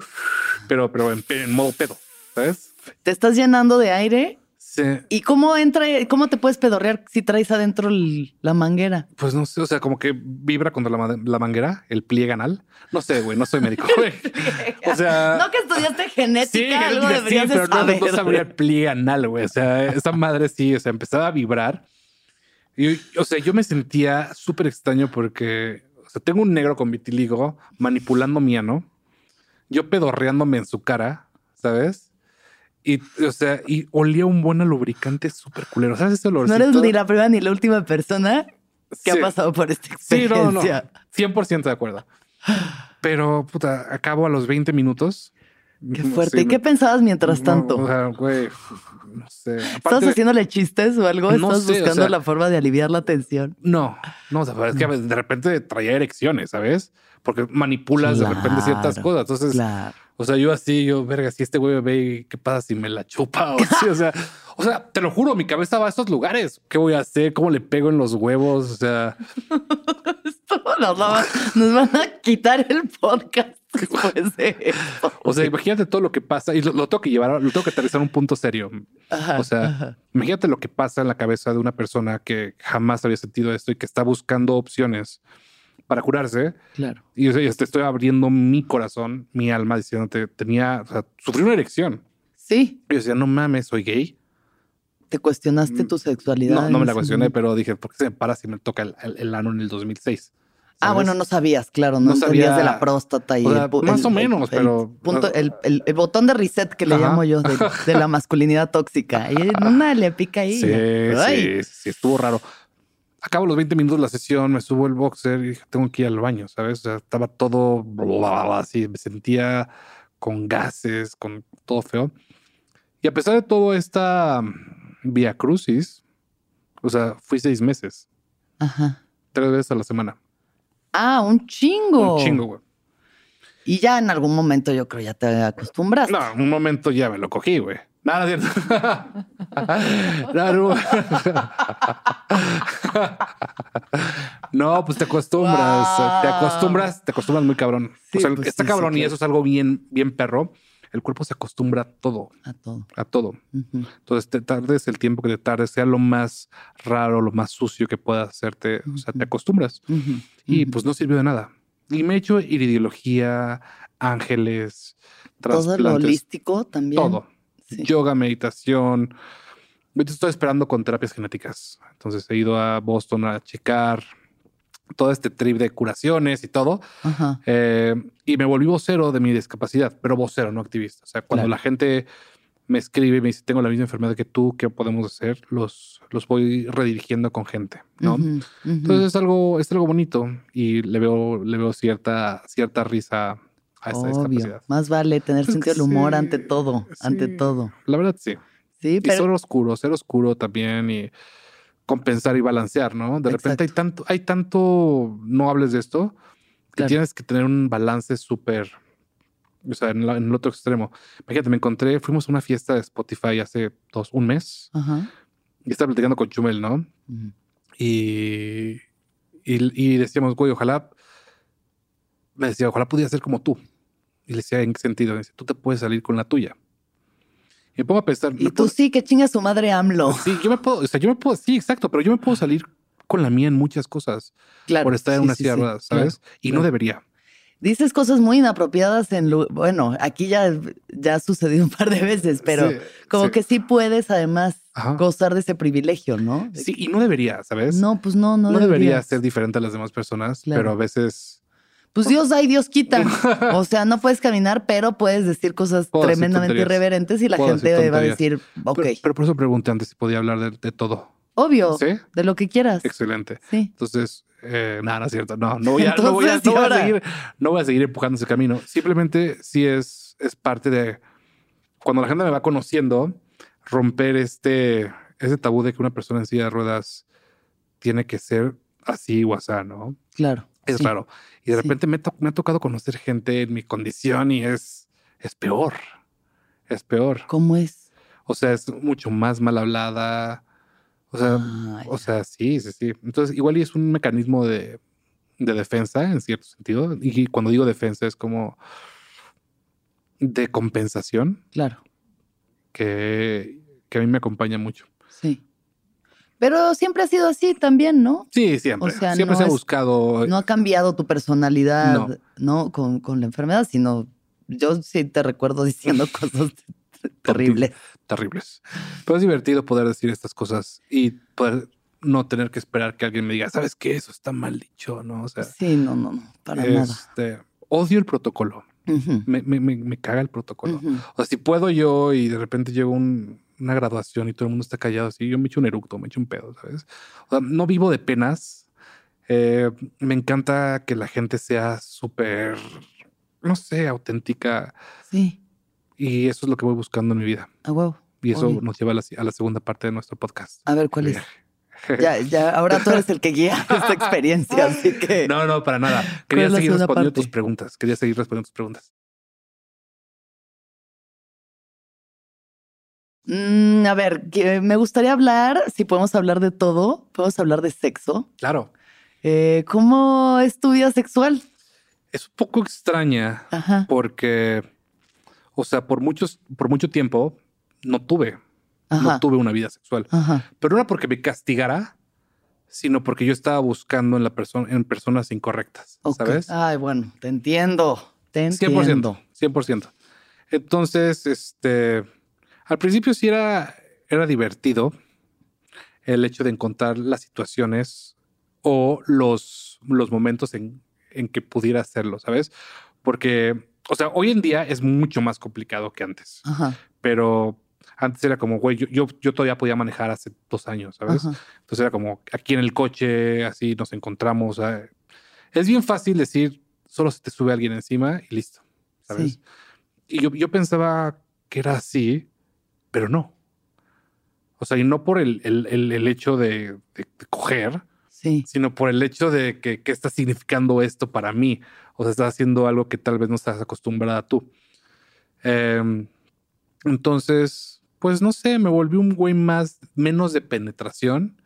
Speaker 2: pero, pero en, modo pedo, ¿sabes?
Speaker 1: Te estás llenando de aire Sí. ¿Y cómo entra, cómo te puedes pedorrear si traes adentro la manguera?
Speaker 2: Pues no sé, o sea, como que vibra contra la, manguera, el pliegue anal. No sé, güey, no soy médico, güey.
Speaker 1: o sea. No que estudiaste genética, sí, algo sí, pero
Speaker 2: no, no, sabría el pliegue anal, güey. O sea, esa madre sí, o sea, empezaba a vibrar. Y, o sea, yo me sentía súper extraño porque, o sea, tengo un negro con vitiligo manipulando mi ano, yo pedorreándome en su cara, ¿sabes? Y, o sea, y olía un buen lubricante súper culero. ¿Sabes ese olor?
Speaker 1: No eres ni la primera ni la última persona que ha pasado por esta experiencia.
Speaker 2: Sí, no, no. 100% de acuerdo. Pero, puta, acabo a los 20 minutos.
Speaker 1: Qué fuerte. ¿Y qué pensabas mientras tanto?
Speaker 2: o sea, güey, no sé.
Speaker 1: ¿Estás haciéndole chistes o algo? ¿Estás buscando la forma de aliviar la tensión?
Speaker 2: No, no, o sea, es que de repente traía erecciones, ¿sabes? Porque manipulas de repente ciertas cosas. Entonces, claro. O sea, yo así, yo, verga, si este güey me ve, ¿qué pasa si me la chupa? O, o sea, o sea, te lo juro, mi cabeza va a esos lugares. ¿Qué voy a hacer? ¿Cómo le pego en los huevos? O sea.
Speaker 1: Esto nos, nos, van a quitar el podcast después de
Speaker 2: O sea, imagínate todo lo que pasa y lo, tengo que llevar, lo tengo que aterrizar a un punto serio. o sea, imagínate lo que pasa en la cabeza de una persona que jamás había sentido esto y que está buscando opciones para curarse.
Speaker 1: Claro.
Speaker 2: Y yo, te estoy abriendo mi corazón, mi alma, diciéndote, tenía, o sea, sufrí una erección.
Speaker 1: Sí.
Speaker 2: Y yo decía, no mames, soy gay.
Speaker 1: ¿Te cuestionaste tu sexualidad?
Speaker 2: No, no me la cuestioné, pero dije, ¿por qué se me para si me toca el, el, ano en el 2006?
Speaker 1: Ah, bueno, no sabías, claro, no, sabías de la próstata y
Speaker 2: más o menos, pero
Speaker 1: punto, el, botón de reset que le llamo yo de, la masculinidad tóxica. Y una le pica ahí.
Speaker 2: Sí, sí, sí, estuvo raro acabo los 20 minutos de la sesión, me subo el boxer y dije, tengo que ir al baño, ¿sabes? O sea, estaba todo así, me sentía con gases, con todo feo. Y a pesar de todo esta mm, vía crucis, o sea, fui seis meses.
Speaker 1: Ajá.
Speaker 2: Tres veces a la semana.
Speaker 1: Ah, un chingo.
Speaker 2: Un chingo, güey.
Speaker 1: Y ya en algún momento yo creo ya te acostumbras.
Speaker 2: No, en un momento ya me lo cogí, güey. Nada, cierto. no, pues te acostumbras, te acostumbras, te acostumbras muy cabrón. o sea, pues está cabrón y eso es algo bien, bien perro. El cuerpo se acostumbra a todo.
Speaker 1: A todo.
Speaker 2: A todo. Entonces te tardes el tiempo que te tardes, sea lo más raro, lo más sucio que pueda hacerte. O sea, te acostumbras. Y pues no sirvió de nada. Y me he hecho iridiología, ángeles,
Speaker 1: Todo lo holístico también.
Speaker 2: Todo yoga, meditación. Estoy esperando con terapias genéticas. Entonces he ido a Boston a checar todo este trip de curaciones y todo. Eh, y me volví vocero de mi discapacidad, pero vocero, no activista. O sea, cuando la gente me escribe y me dice, tengo la misma enfermedad que tú, ¿qué podemos hacer? Los, los voy redirigiendo con gente, ¿no? Entonces es algo, es algo bonito y le veo, le veo cierta, cierta risa a Obvio.
Speaker 1: Más vale tener sentido del humor ante todo, ante todo.
Speaker 2: La verdad sí.
Speaker 1: Sí,
Speaker 2: pero... Y ser oscuro, ser oscuro también y compensar y balancear, ¿no? De repente hay tanto, hay tanto, no hables de esto, que tienes que tener un balance súper, o sea, en, el otro extremo. Imagínate, me encontré, fuimos a una fiesta de Spotify hace dos, un mes, y estaba platicando con Chumel, ¿no? y, y, y decíamos, güey, ojalá, me decía, ojalá pudiera ser como tú. Y le decía, ¿en qué sentido? dice, tú te puedes salir con la tuya. Y me pongo a pensar.
Speaker 1: Y tú sí, que chinga su madre AMLO.
Speaker 2: Sí, yo me puedo, o sea, yo me puedo, sí, exacto, pero yo me puedo salir con la mía en muchas cosas. Claro. Por estar en una silla ruedas, ¿sabes? y no debería.
Speaker 1: Dices cosas muy inapropiadas en bueno, aquí ya, ya ha sucedido un par de veces, pero como que sí puedes además gozar de ese privilegio, ¿no?
Speaker 2: Sí, y no debería, ¿sabes?
Speaker 1: No, pues no, no,
Speaker 2: no debería ser diferente a las demás personas, pero a veces
Speaker 1: pues Dios da y Dios quita. O sea, no puedes caminar, pero puedes decir cosas tremendamente irreverentes y la gente va a decir, ok.
Speaker 2: Pero, por eso pregunté antes si podía hablar de, todo.
Speaker 1: Obvio. ¿Sí? De lo que quieras.
Speaker 2: Excelente. Sí. Entonces, eh, nada, no es cierto. No, no voy a, no voy a, seguir, no voy a seguir empujando ese camino. Simplemente sí es, es parte de cuando la gente me va conociendo, romper este, ese tabú de que una persona en silla de ruedas tiene que ser así o así, ¿no?
Speaker 1: Claro.
Speaker 2: Es raro. Y de repente me, ha tocado conocer gente en mi condición y es, es peor. Es peor.
Speaker 1: ¿Cómo es?
Speaker 2: O sea, es mucho más mal hablada. O sea, ah, o sea, sí, sí, sí. Entonces, igual y es un mecanismo de, de defensa en cierto sentido. Y cuando digo defensa es como de compensación.
Speaker 1: Claro.
Speaker 2: Que, que a mí me acompaña mucho.
Speaker 1: Sí. Pero siempre ha sido así también, ¿no?
Speaker 2: Sí, siempre. siempre se ha buscado.
Speaker 1: No ha cambiado tu personalidad, ¿no? Con, con, la enfermedad, sino yo sí te recuerdo diciendo cosas terribles.
Speaker 2: Terribles. Pero es divertido poder decir estas cosas y poder no tener que esperar que alguien me diga, ¿sabes qué? Eso está mal dicho, ¿no? O sea,
Speaker 1: sí, no, no, no, para nada.
Speaker 2: Este, odio el protocolo. me, me, me, caga el protocolo. O sea, si puedo yo y de repente llego un, una graduación y todo el mundo está callado así, yo me echo un eructo, me echo un pedo, ¿sabes? O sea, no vivo de penas. Eh, me encanta que la gente sea súper, no sé, auténtica.
Speaker 1: Sí.
Speaker 2: Y eso es lo que voy buscando en mi vida.
Speaker 1: Ah, wow.
Speaker 2: Y eso nos lleva a la, segunda parte de nuestro podcast.
Speaker 1: A ver, ¿cuál es? Ya, ya, ahora tú eres el que guía esta experiencia, así que.
Speaker 2: No, no, para nada. Quería seguir respondiendo tus preguntas. Quería seguir respondiendo tus preguntas.
Speaker 1: Mm, a ver, que me gustaría hablar, si podemos hablar de todo, podemos hablar de sexo.
Speaker 2: Claro.
Speaker 1: Eh, ¿Cómo es tu vida sexual?
Speaker 2: Es un poco extraña porque, o sea, por muchos, por mucho tiempo no tuve, no tuve una vida sexual. Pero no era porque me castigara, sino porque yo estaba buscando en la persona, en personas incorrectas. ¿Sabes?
Speaker 1: Ay, bueno, te entiendo. Te entiendo.
Speaker 2: 100%. 100%. Entonces, este al principio sí era, era divertido el hecho de encontrar las situaciones o los, los momentos en, que pudiera hacerlo, ¿sabes? Porque, o sea, hoy en día es mucho más complicado que antes. Pero antes era como, güey, yo, yo, todavía podía manejar hace dos años, ¿sabes? Entonces era como aquí en el coche, así nos encontramos. Es bien fácil decir, solo se te sube alguien encima y listo, ¿sabes? Y yo, yo pensaba que era así pero no. O sea, y no por el, el, hecho de, coger,
Speaker 1: sí.
Speaker 2: sino por el hecho de que qué está significando esto para mí. O sea, estás haciendo algo que tal vez no estás acostumbrada tú. Em, entonces, pues no sé, me volví un güey más, menos de penetración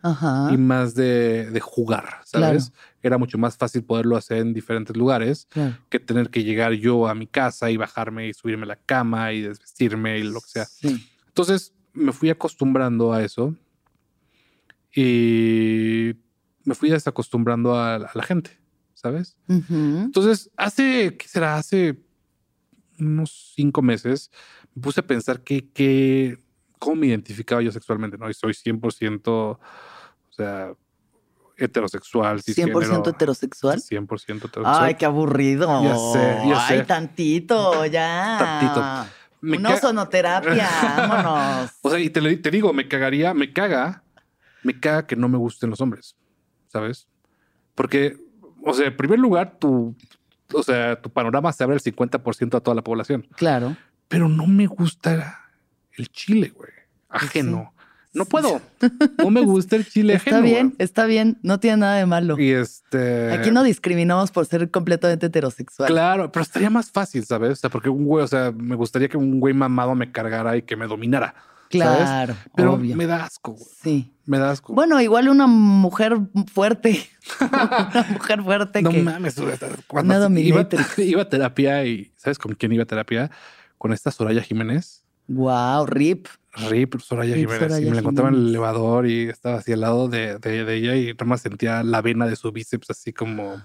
Speaker 2: y más de, jugar, ¿sabes? Era mucho más fácil poderlo hacer en diferentes lugares que tener que llegar yo a mi casa y bajarme y subirme a la cama y desvestirme y lo que sea.
Speaker 1: Sí.
Speaker 2: Entonces me fui acostumbrando a eso y me fui desacostumbrando a, la gente, ¿sabes? Entonces, hace, ¿qué será? Hace unos cinco meses me puse a pensar que, cómo me identificaba yo sexualmente, ¿no? Y soy 100%, o sea, heterosexual.
Speaker 1: 100% heterosexual.
Speaker 2: 100% heterosexual.
Speaker 1: Ay, qué aburrido.
Speaker 2: Ya sé, ya sé.
Speaker 1: Ay, tantito, ya.
Speaker 2: Tantito.
Speaker 1: Una sonoterapia, vámonos.
Speaker 2: O sea, y te, te, digo, me cagaría, me caga, me caga que no me gusten los hombres, ¿sabes? Porque, o sea, en primer lugar, tu, o sea, tu panorama se abre el 50% a toda la población.
Speaker 1: Claro.
Speaker 2: Pero no me gusta el chile, güey. Ajeno. No puedo. No me gusta el chile
Speaker 1: Está bien, está bien. No tiene nada de malo.
Speaker 2: Y este.
Speaker 1: Aquí no discriminamos por ser completamente heterosexual.
Speaker 2: Claro, pero estaría más fácil, ¿sabes? O sea, porque un güey, o sea, me gustaría que un güey mamado me cargara y que me dominara.
Speaker 1: Claro.
Speaker 2: Pero me da asco. Güey.
Speaker 1: Sí.
Speaker 2: Me da asco.
Speaker 1: Bueno, igual una mujer fuerte. una mujer fuerte
Speaker 2: no
Speaker 1: que.
Speaker 2: No mames, cuando iba, iba a terapia y ¿sabes con quién iba a terapia? Con esta Soraya Jiménez.
Speaker 1: Wow, RIP.
Speaker 2: Rip, Soraya Jiménez. y me la encontraba en el elevador y estaba así al lado de, de, ella y nada más sentía la vena de su bíceps así como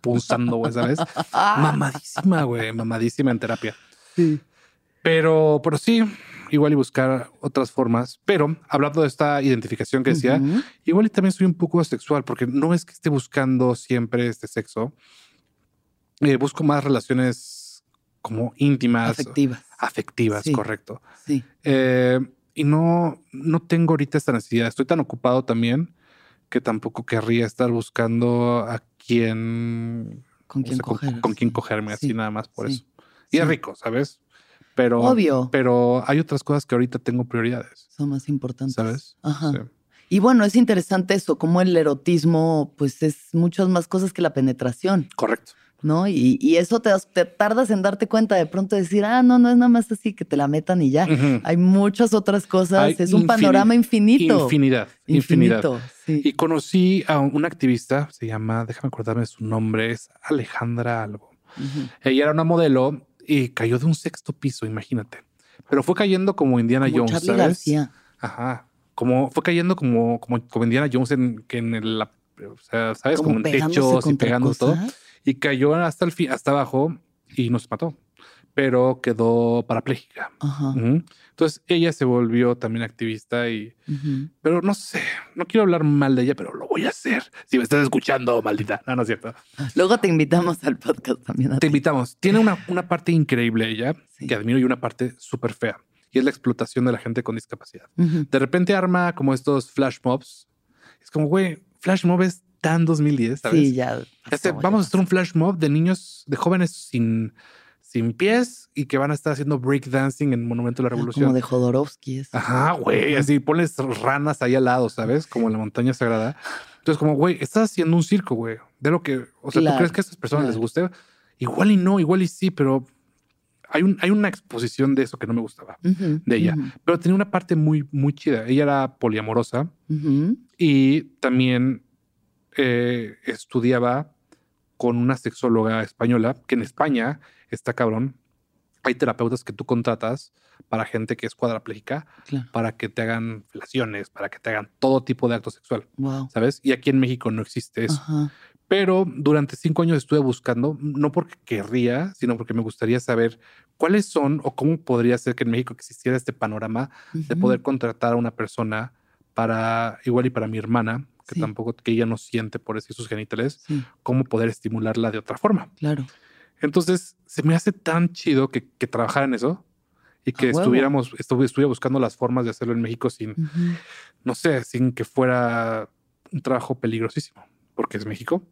Speaker 2: pulsando, güey, ¿sabes? mamadísima, güey, mamadísima en terapia.
Speaker 1: Sí.
Speaker 2: Pero, pero sí, igual y buscar otras formas. Pero hablando de esta identificación que decía, igual y también soy un poco asexual porque no es que esté buscando siempre este sexo. Eh, busco más relaciones como íntimas.
Speaker 1: Afectivas
Speaker 2: afectivas, correcto.
Speaker 1: Sí.
Speaker 2: Eh, y no, no tengo ahorita esta necesidad. Estoy tan ocupado también que tampoco querría estar buscando a quién
Speaker 1: con quién coger,
Speaker 2: con, quién cogerme así nada más por eso. Y es rico, ¿sabes? Pero,
Speaker 1: Obvio.
Speaker 2: Pero hay otras cosas que ahorita tengo prioridades.
Speaker 1: Son más importantes.
Speaker 2: ¿Sabes?
Speaker 1: Ajá. Y bueno, es interesante eso, como el erotismo, pues es muchas más cosas que la penetración.
Speaker 2: Correcto.
Speaker 1: ¿No? Y, eso te, te, tardas en darte cuenta de pronto decir, ah, no, no es nada más así que te la metan y ya. Hay muchas otras cosas, es un panorama infinito.
Speaker 2: Infinidad, infinidad. Y conocí a un activista, se llama, déjame acordarme su nombre, es Alejandra algo. Ella era una modelo y cayó de un sexto piso, imagínate. Pero fue cayendo como Indiana Jones, ¿sabes? Ajá. Como fue cayendo como, como, como Indiana Jones en, que en el, o sea, ¿sabes? Como, en techos y pegando todo y cayó hasta el fin, hasta abajo y nos mató, pero quedó parapléjica. Entonces ella se volvió también activista y, pero no sé, no quiero hablar mal de ella, pero lo voy a hacer. Si me estás escuchando, maldita. No, no es cierto.
Speaker 1: Luego te invitamos al podcast también.
Speaker 2: te invitamos. Tiene una, una parte increíble ella que admiro y una parte súper fea y es la explotación de la gente con discapacidad. De repente arma como estos flash mobs. Es como, güey, flash mob es tan 2010, ¿sabes? Sí, ya. Este, vamos a hacer un flash mob de niños, de jóvenes sin, sin pies y que van a estar haciendo breakdancing en Monumento de la ah, Revolución.
Speaker 1: Como de Jodorowsky.
Speaker 2: Ajá, güey. Así pones ranas ahí al lado, ¿sabes? Como en la montaña sagrada. Entonces, como, güey, estás haciendo un circo, güey. De lo que, o sea, ¿tú crees que a estas personas les guste? Igual y no, igual y sí, pero hay, un, hay una exposición de eso que no me gustaba de ella, pero tenía una parte muy, muy chida. Ella era poliamorosa y también eh, estudiaba con una sexóloga española, que en España está cabrón. Hay terapeutas que tú contratas para gente que es cuadraplégica, para que te hagan relaciones, para que te hagan todo tipo de acto sexual. ¿Sabes? Y aquí en México no existe eso. Pero durante cinco años estuve buscando, no porque querría, sino porque me gustaría saber cuáles son o cómo podría ser que en México existiera este panorama de poder contratar a una persona para, igual y para mi hermana, que tampoco, que ella no siente por eso sus genitales, cómo poder estimularla de otra forma.
Speaker 1: Claro.
Speaker 2: Entonces, se me hace tan chido que, que trabajara en eso y que estuviéramos, estuviera buscando las formas de hacerlo en México sin, no sé, sin que fuera un trabajo peligrosísimo, porque es México.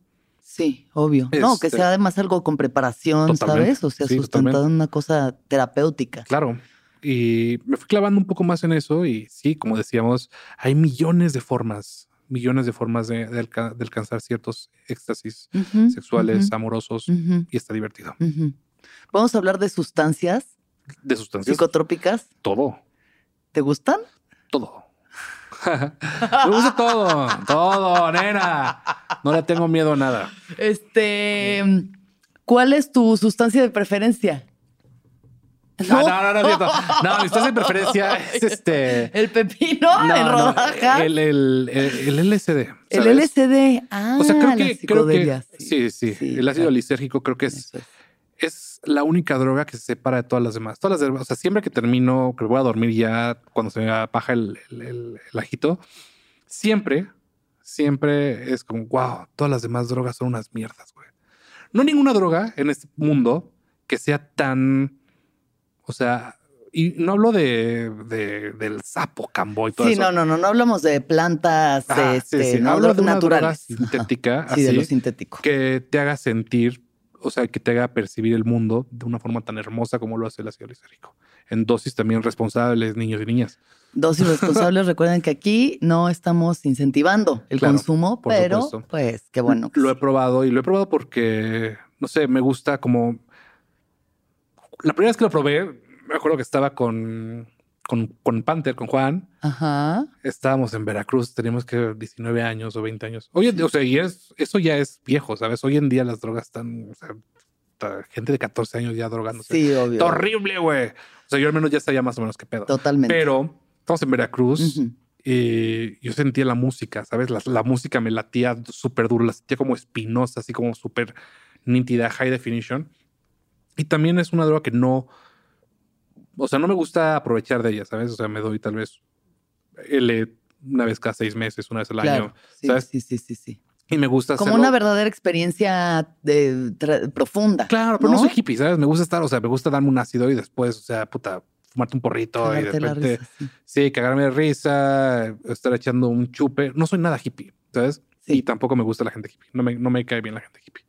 Speaker 1: Sí, obvio. no, que sea además algo con preparación, ¿sabes? O sea, sustentado en una cosa terapéutica.
Speaker 2: Claro. Y me fui clavando un poco más en eso y sí, como decíamos, hay millones de formas millones de formas de, alcanzar ciertos éxtasis sexuales, amorosos y está divertido.
Speaker 1: Vamos a hablar de sustancias.
Speaker 2: ¿De sustancias?
Speaker 1: Psicotrópicas.
Speaker 2: Todo.
Speaker 1: ¿Te gustan?
Speaker 2: Todo. Me gusta todo, todo, nena. No le tengo miedo a nada.
Speaker 1: Este, ¿cuál es tu sustancia de preferencia?
Speaker 2: No, no, no, no, no, mi sustancia de preferencia es este.
Speaker 1: El pepino en rodajas.
Speaker 2: el, el, el, LSD.
Speaker 1: El LSD. Ah,
Speaker 2: o sea, creo que, creo que sí, sí, El ácido lisérgico creo que es, es la única droga que se separa de todas las demás. Todas las demás, o sea, siempre que termino, que voy a dormir ya cuando se me apaga el, el, el ajito, siempre, siempre es como, wow, todas las demás drogas son unas mierdas, güey. No hay ninguna droga en este mundo que sea tan o sea, y no hablo de, del sapo cambo y todo
Speaker 1: eso.
Speaker 2: Sí,
Speaker 1: no, no, no, no hablamos de plantas este, No, hablo de naturales.
Speaker 2: sintética,
Speaker 1: sí, de lo sintético.
Speaker 2: Que te haga sentir, o sea, que te haga percibir el mundo de una forma tan hermosa como lo hace el ácido lisérgico. En dosis también responsables, niños y niñas.
Speaker 1: Dosis responsables, recuerden que aquí no estamos incentivando el consumo, pero pues qué bueno.
Speaker 2: lo he probado y lo he probado porque, no sé, me gusta como la primera vez que lo probé, me acuerdo que estaba con, con, con Panther, con Juan.
Speaker 1: Ajá.
Speaker 2: Estábamos en Veracruz, teníamos que 19 años o 20 años. Oye, o sea, y es, eso ya es viejo, ¿sabes? Hoy en día las drogas están, o sea, gente de 14 años ya drogándose.
Speaker 1: Sí, obvio.
Speaker 2: horrible, güey. O sea, yo al menos ya sabía más o menos qué pedo.
Speaker 1: Totalmente.
Speaker 2: Pero estamos en Veracruz y yo sentía la música, ¿sabes? La, la música me latía súper duro, la sentía como espinosa, así como súper nítida, high definition. Y también es una droga que no, o sea, no me gusta aprovechar de ella, ¿sabes? O sea, me doy tal vez L una vez cada seis meses, una vez al año.
Speaker 1: Sí,
Speaker 2: ¿sabes?
Speaker 1: sí, sí, sí, sí.
Speaker 2: Y me gusta
Speaker 1: Como una verdadera experiencia de, profunda.
Speaker 2: Claro, pero ¿no? soy hippie, ¿sabes? Me gusta estar, o sea, me gusta darme un ácido y después, o sea, puta, fumarte un porrito y de repente, sí. cagarme de risa, estar echando un chupe. No soy nada hippie, ¿sabes? Y tampoco me gusta la gente hippie. No me, no me cae bien la gente hippie.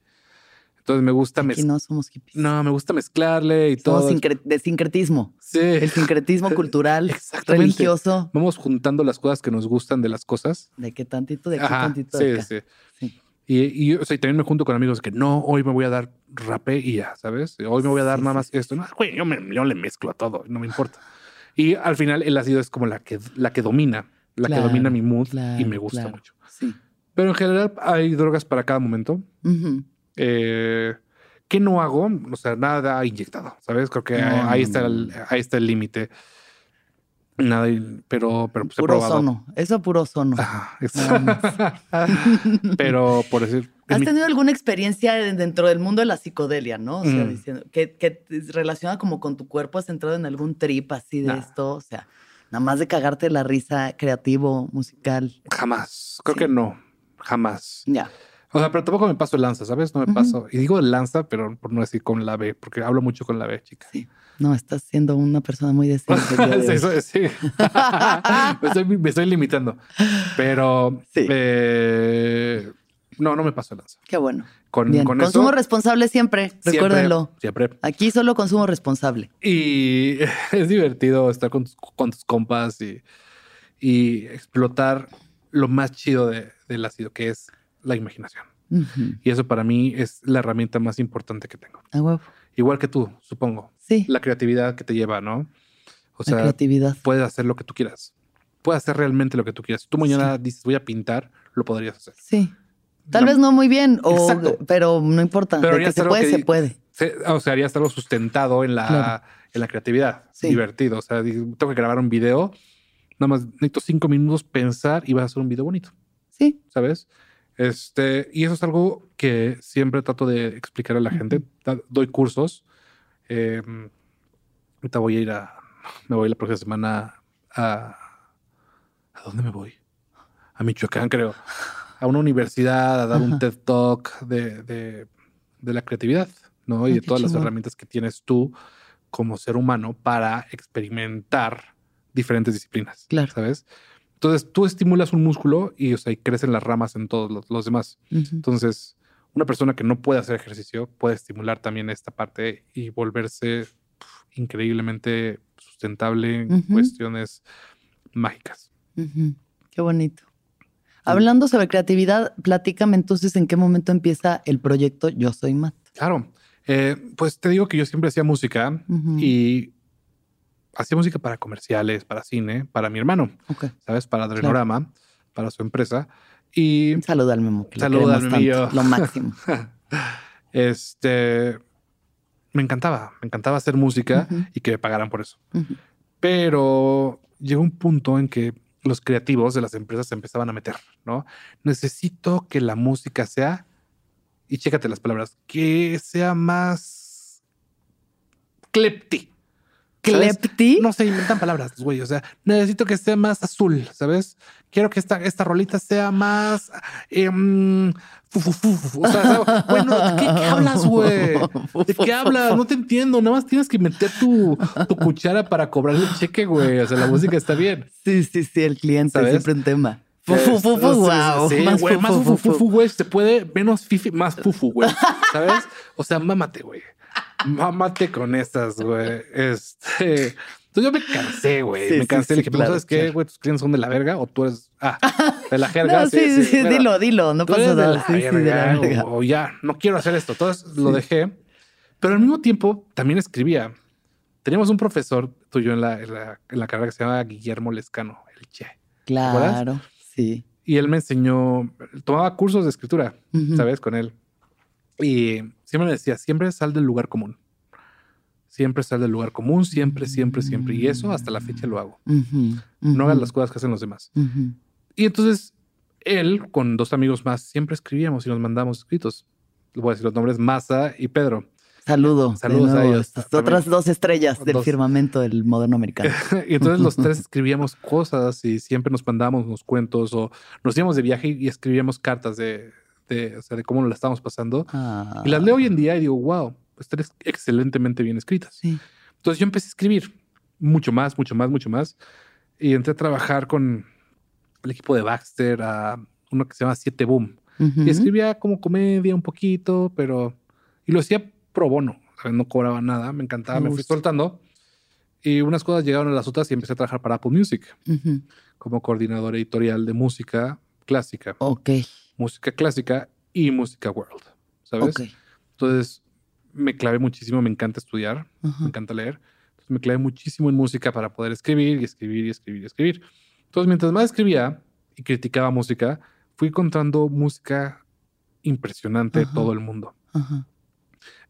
Speaker 2: Entonces me gusta
Speaker 1: mezclar. no somos hippies.
Speaker 2: No, me gusta mezclarle y todo.
Speaker 1: de sincretismo.
Speaker 2: Sí.
Speaker 1: El sincretismo cultural, religioso.
Speaker 2: Vamos juntando las cosas que nos gustan de las cosas.
Speaker 1: De qué tantito, de qué tantito.
Speaker 2: Sí, sí, sí. Y, o sea, también me junto con amigos que no, hoy me voy a dar rapé y ya, ¿sabes? Hoy me voy a dar nada más esto. No, güey, yo, me, yo le mezclo a todo, no me importa. Y al final el ácido es como la que, la que domina, la que domina mi mood y me gusta mucho. Sí. Pero en general hay drogas para cada momento. Eh, ¿Qué no hago? O sea, nada inyectado, ¿sabes? Creo que ahí, está el, ahí está el límite. Nada, pero, pero
Speaker 1: pues puro sono. Eso puro sono.
Speaker 2: pero por decir.
Speaker 1: ¿Has tenido alguna experiencia dentro del mundo de la psicodelia, no? O sea, mm. diciendo que, que relaciona como con tu cuerpo, has entrado en algún trip así de esto. O sea, nada más de cagarte la risa creativo, musical.
Speaker 2: Jamás. Creo que no. Jamás.
Speaker 1: Ya.
Speaker 2: O sea, pero tampoco me paso el lanza, ¿sabes? No me paso. Y digo lanza, pero por no decir con la B, porque hablo mucho con la B, chica.
Speaker 1: Sí. No, estás siendo una persona muy decente.
Speaker 2: sí, sí. me, estoy, limitando. Pero eh, no, no me paso el lanza.
Speaker 1: Qué bueno. Con, consumo responsable siempre, recuérdenlo.
Speaker 2: Siempre.
Speaker 1: Aquí solo consumo responsable.
Speaker 2: Y es divertido estar con, tus compas y, y explotar lo más chido de, del ácido, que es la imaginación. Y eso para mí es la herramienta más importante que tengo. Igual que tú, supongo.
Speaker 1: Sí.
Speaker 2: La creatividad que te lleva, ¿no?
Speaker 1: O sea, la creatividad.
Speaker 2: puedes hacer lo que tú quieras. Puedes hacer realmente lo que tú quieras. Si tú mañana dices voy a pintar, lo podrías hacer.
Speaker 1: Sí. Tal vez no muy bien, o, pero no importa. Pero que se puede, se puede.
Speaker 2: o sea, harías algo sustentado en la, en la creatividad. Divertido. O sea, tengo que grabar un video. Nada más necesito cinco minutos pensar y vas a hacer un video bonito.
Speaker 1: Sí.
Speaker 2: ¿Sabes? Este, y eso es algo que siempre trato de explicar a la gente. Doy cursos. Eh, ahorita voy a ir a. Me voy la próxima semana a. ¿A dónde me voy? A Michoacán, creo. A una universidad, a dar un TED Talk de, de, la creatividad, ¿no? y de todas las herramientas que tienes tú como ser humano para experimentar diferentes disciplinas.
Speaker 1: Claro.
Speaker 2: ¿Sabes? Entonces tú estimulas un músculo y, o sea, crecen las ramas en todos los, demás. Entonces, una persona que no puede hacer ejercicio puede estimular también esta parte y volverse increíblemente sustentable en cuestiones mágicas.
Speaker 1: Qué bonito. Hablando sobre creatividad, platícame entonces en qué momento empieza el proyecto Yo Soy Matt.
Speaker 2: Claro, eh, pues te digo que yo siempre hacía música y hacía música para comerciales, para cine, para mi hermano, ¿sabes? Para Drenorama, para su empresa. Y
Speaker 1: saluda al Memo. Saluda al Memo. Lo máximo.
Speaker 2: este me encantaba, me encantaba hacer música y que me pagaran por eso. Pero llegó un punto en que los creativos de las empresas se empezaban a meter, ¿no? Necesito que la música sea, y chécate las palabras, que sea más clepti.
Speaker 1: ¿Clepti?
Speaker 2: No se inventan palabras, güey. O sea, necesito que sea más azul, ¿sabes? Quiero que esta, esta rolita sea más. Eh, o sea, bueno, ¿de qué, hablas, güey? ¿De qué hablas? No te entiendo. Nada más tienes que meter tu, tu cuchara para cobrar el cheque, güey. O sea, la música está bien.
Speaker 1: Sí, sí, sí. El cliente es siempre un tema. Fufu, fufu, wow.
Speaker 2: Sí, más güey, más fufu, fufu, güey. Se puede menos fifi, más fufu, güey. ¿Sabes? O sea, mámate, güey. Mámate con estas, güey. Este. Entonces yo me cansé, güey. me cansé. le dije, pero ¿sabes qué, güey? ¿Tus clientes son de la verga o tú eres. Ah, de la jerga?
Speaker 1: no, sí, sí, dilo, dilo. No pasa nada. Sí, de la
Speaker 2: verga. O, ya, no quiero hacer esto. Entonces lo dejé. Pero al mismo tiempo también escribía. Teníamos un profesor tuyo en la, en la, en la carrera que se llama Guillermo Lescano, el Che.
Speaker 1: Claro, sí.
Speaker 2: Y él me enseñó, tomaba cursos de escritura, ¿sabes? Con él. Y siempre me decía, siempre sal del lugar común. Siempre sal del lugar común, siempre, siempre, siempre. Y eso hasta la fecha lo hago. No hagas las cosas que hacen los demás. Y entonces él, con dos amigos más, siempre escribíamos y nos mandamos escritos. Les voy a decir los nombres, Masa y Pedro.
Speaker 1: Saludo.
Speaker 2: Saludos a ellos.
Speaker 1: Otras dos estrellas del firmamento del moderno americano.
Speaker 2: y entonces los tres escribíamos cosas y siempre nos mandábamos unos cuentos o nos íbamos de viaje y escribíamos cartas de, de, o sea, de cómo nos la estamos pasando. Y las leo hoy en día y digo, wow, están excelentemente bien escritas. Entonces yo empecé a escribir mucho más, mucho más, mucho más. Y entré a trabajar con el equipo de Baxter, a uno que se llama Siete Boom. Y escribía como comedia un poquito, pero... Y lo hacía pro bono. no cobraba nada, me encantaba, me, fui soltando. Y unas cosas llegaron a las otras y empecé a trabajar para Apple Music como coordinador editorial de música clásica.
Speaker 1: Ok
Speaker 2: música clásica y música world, ¿sabes? Entonces me clavé muchísimo, me encanta estudiar, me encanta leer. Entonces me clavé muchísimo en música para poder escribir y escribir y escribir y escribir. Entonces mientras más escribía y criticaba música, fui encontrando música impresionante de todo el mundo.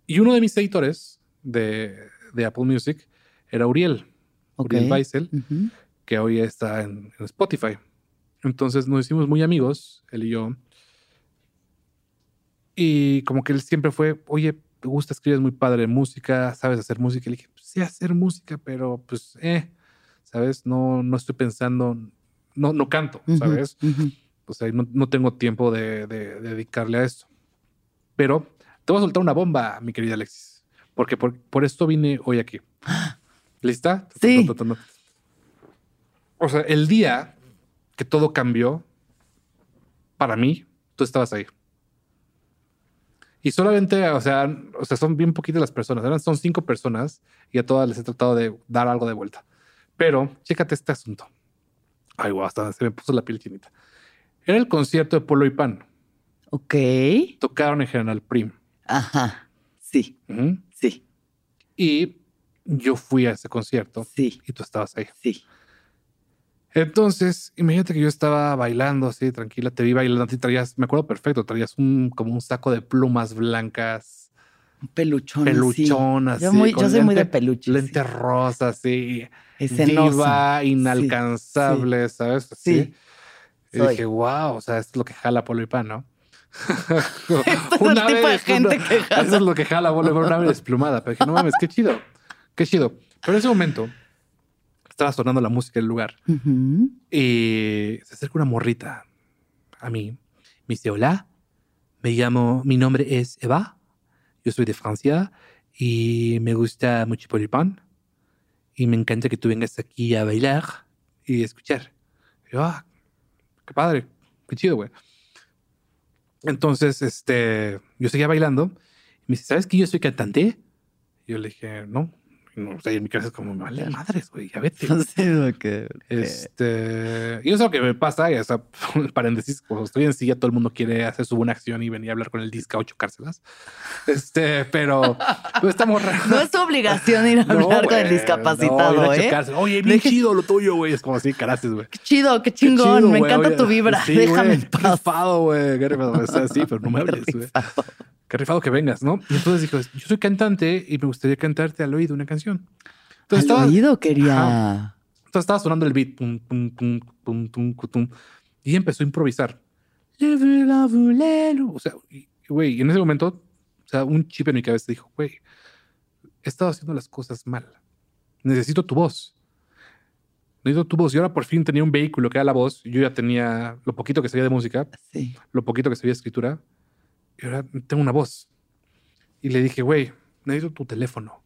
Speaker 2: Y uno de mis editores de, Apple Music era Uriel, Uriel Weissel, que hoy está en, Spotify. Entonces nos hicimos muy amigos, él y yo. Y como que él siempre fue, oye, te gusta, escribir muy padre música, sabes hacer música. Y le dije, pues, sí, hacer música, pero pues, eh, sabes, no, no estoy pensando, no, no canto, sabes. Pues ahí no, tengo tiempo de, dedicarle a esto. Pero te voy a soltar una bomba, mi querida Alexis, porque por, por esto vine hoy aquí. ¿Lista?
Speaker 1: Sí.
Speaker 2: O sea, el día que todo cambió, para mí, tú estabas ahí. Y solamente, o sea, o sea, son bien poquitas las personas. Son cinco personas y a todas les he tratado de dar algo de vuelta. Pero chécate este asunto. Ay, guau, hasta se me puso la piel chinita. Era el concierto de Polo y Pan.
Speaker 1: Ok.
Speaker 2: Tocaron en General Prim.
Speaker 1: Ajá. Sí. Sí.
Speaker 2: Y yo fui a ese concierto.
Speaker 1: Sí.
Speaker 2: Y tú estabas ahí.
Speaker 1: Sí.
Speaker 2: Entonces, imagínate que yo estaba bailando así, tranquila, te vi bailando y traías, me acuerdo perfecto, traías un como un saco de plumas blancas.
Speaker 1: Peluchón.
Speaker 2: Peluchón, así.
Speaker 1: Yo, soy muy de peluche.
Speaker 2: Lente rosa, así. Viva, inalcanzable, ¿sabes? Sí. Y dije, wow, o sea, esto es lo que jala Polo y Pan, ¿no?
Speaker 1: una es el tipo de gente que jala.
Speaker 2: Eso es lo que jala Polo y Pan, una vez desplumada. Pero dije, no mames, qué chido, qué chido. Pero en ese momento estaba sonando la música del lugar y se acerca una morrita a mí. Me dice, hola, me llamo, mi nombre es Eva, yo soy de Francia y me gusta mucho Pan y me encanta que tú vengas aquí a bailar y escuchar. Y yo, ah, qué padre, qué chido, güey. Entonces, este, yo seguía bailando. Y me dice, ¿sabes que yo soy cantante? Y yo le dije, no. No, o sea, en mi casa es como, vale madres, güey, ya vete.
Speaker 1: que,
Speaker 2: este, y eso es lo que me pasa, y hasta paréntesis, cuando estoy en silla, todo el mundo quiere hacer su buena acción y venir a hablar con el disca o chocárselas. Este, pero pues estamos
Speaker 1: No es tu obligación ir a hablar con el discapacitado, no, ¿eh?
Speaker 2: Oye, bien chido lo tuyo, güey. Es como así, caraces, güey.
Speaker 1: Qué chido, qué chingón. me encanta tu vibra. Déjame en
Speaker 2: paz. Güey. O sea, sí, pero no me hables, güey. Qué rifado que vengas, ¿no? Y entonces dijo, yo soy cantante y me gustaría cantarte al oído una canción.
Speaker 1: Entonces, al oído quería...
Speaker 2: Entonces estaba sonando el beat. Pum, pum, pum, pum, pum, pum, y empezó a improvisar. O sea, güey, en ese momento o sea, un chip en mi cabeza dijo, güey, he estado haciendo las cosas mal. Necesito tu voz. Necesito tu voz. Y ahora por fin tenía un vehículo que era la voz. Yo ya tenía lo poquito que sabía de música, lo poquito que sabía de escritura. Y ahora tengo una voz. Y le dije, güey, necesito tu teléfono.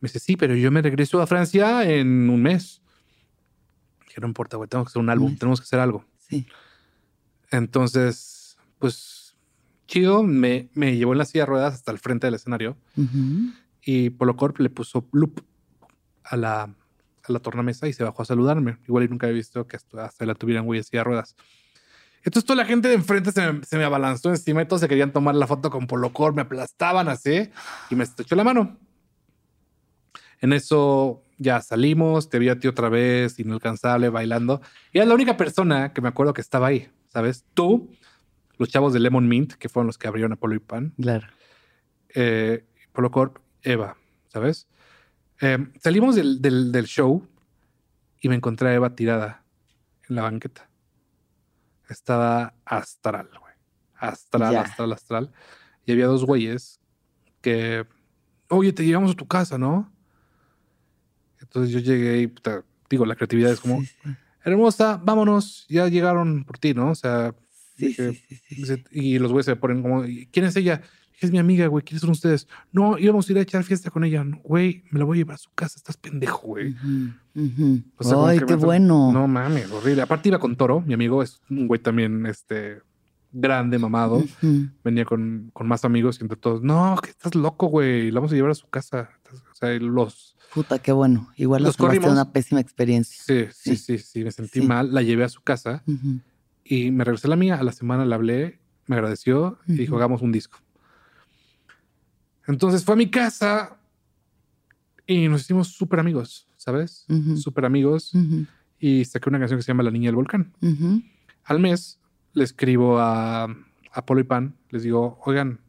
Speaker 2: Me dice, sí, pero yo me regreso a Francia en un mes. Dije, no importa, güey, tenemos que hacer un álbum, tenemos que hacer algo.
Speaker 1: Sí.
Speaker 2: Entonces, pues chido, me, me llevó en la silla de ruedas hasta el frente del escenario y Polo Corp le puso loop a la, a la tornamesa y se bajó a saludarme. Igual y nunca había visto que hasta, la tuvieran güey de silla de ruedas. Entonces toda la gente de enfrente se me, se me, abalanzó encima y todos se querían tomar la foto con Polo Corp, me aplastaban así y me estrechó la mano. En eso ya salimos, te vi a ti otra vez, inalcanzable, bailando. Y era la única persona que me acuerdo que estaba ahí, ¿sabes? Tú, los chavos de Lemon Mint, que fueron los que abrieron Apolo y Pan.
Speaker 1: Claro.
Speaker 2: Eh, Polo Corp, Eva, ¿sabes? Eh, salimos del, del, show y me encontré a Eva tirada en la banqueta. Estaba astral, güey. Astral, astral, astral. Y había dos güeyes que, oye, te llevamos a tu casa, ¿no? Entonces yo llegué y, digo, la creatividad es como, hermosa, vámonos, ya llegaron por ti, ¿no? O sea, y los güeyes se ponen como, ¿quién es ella? Es mi amiga, güey. ¿Quiénes son ustedes? No, íbamos a ir a echar fiesta con ella. Güey, me la voy a llevar a su casa. Estás pendejo, güey.
Speaker 1: Ay, qué bueno.
Speaker 2: No mames, horrible. Aparte iba con Toro, mi amigo. Es un güey también, este, grande, mamado. Venía con, con, más amigos y entre todos, no, que estás loco, güey. La vamos a llevar a su casa. O sea, los...
Speaker 1: Puta, qué bueno. Igual los corrimos. una pésima experiencia.
Speaker 2: Sí, sí, sí, sí. Me sentí mal. La llevé a su casa y me regresé a la mía. A la semana la hablé. me agradeció y dijo, hagamos un disco. Entonces fue a mi casa y nos hicimos súper amigos, ¿sabes? Súper amigos. Y saqué una canción que se llama La Niña del Volcán. Al mes le escribo a, a Polo y Pan, les digo, oigan,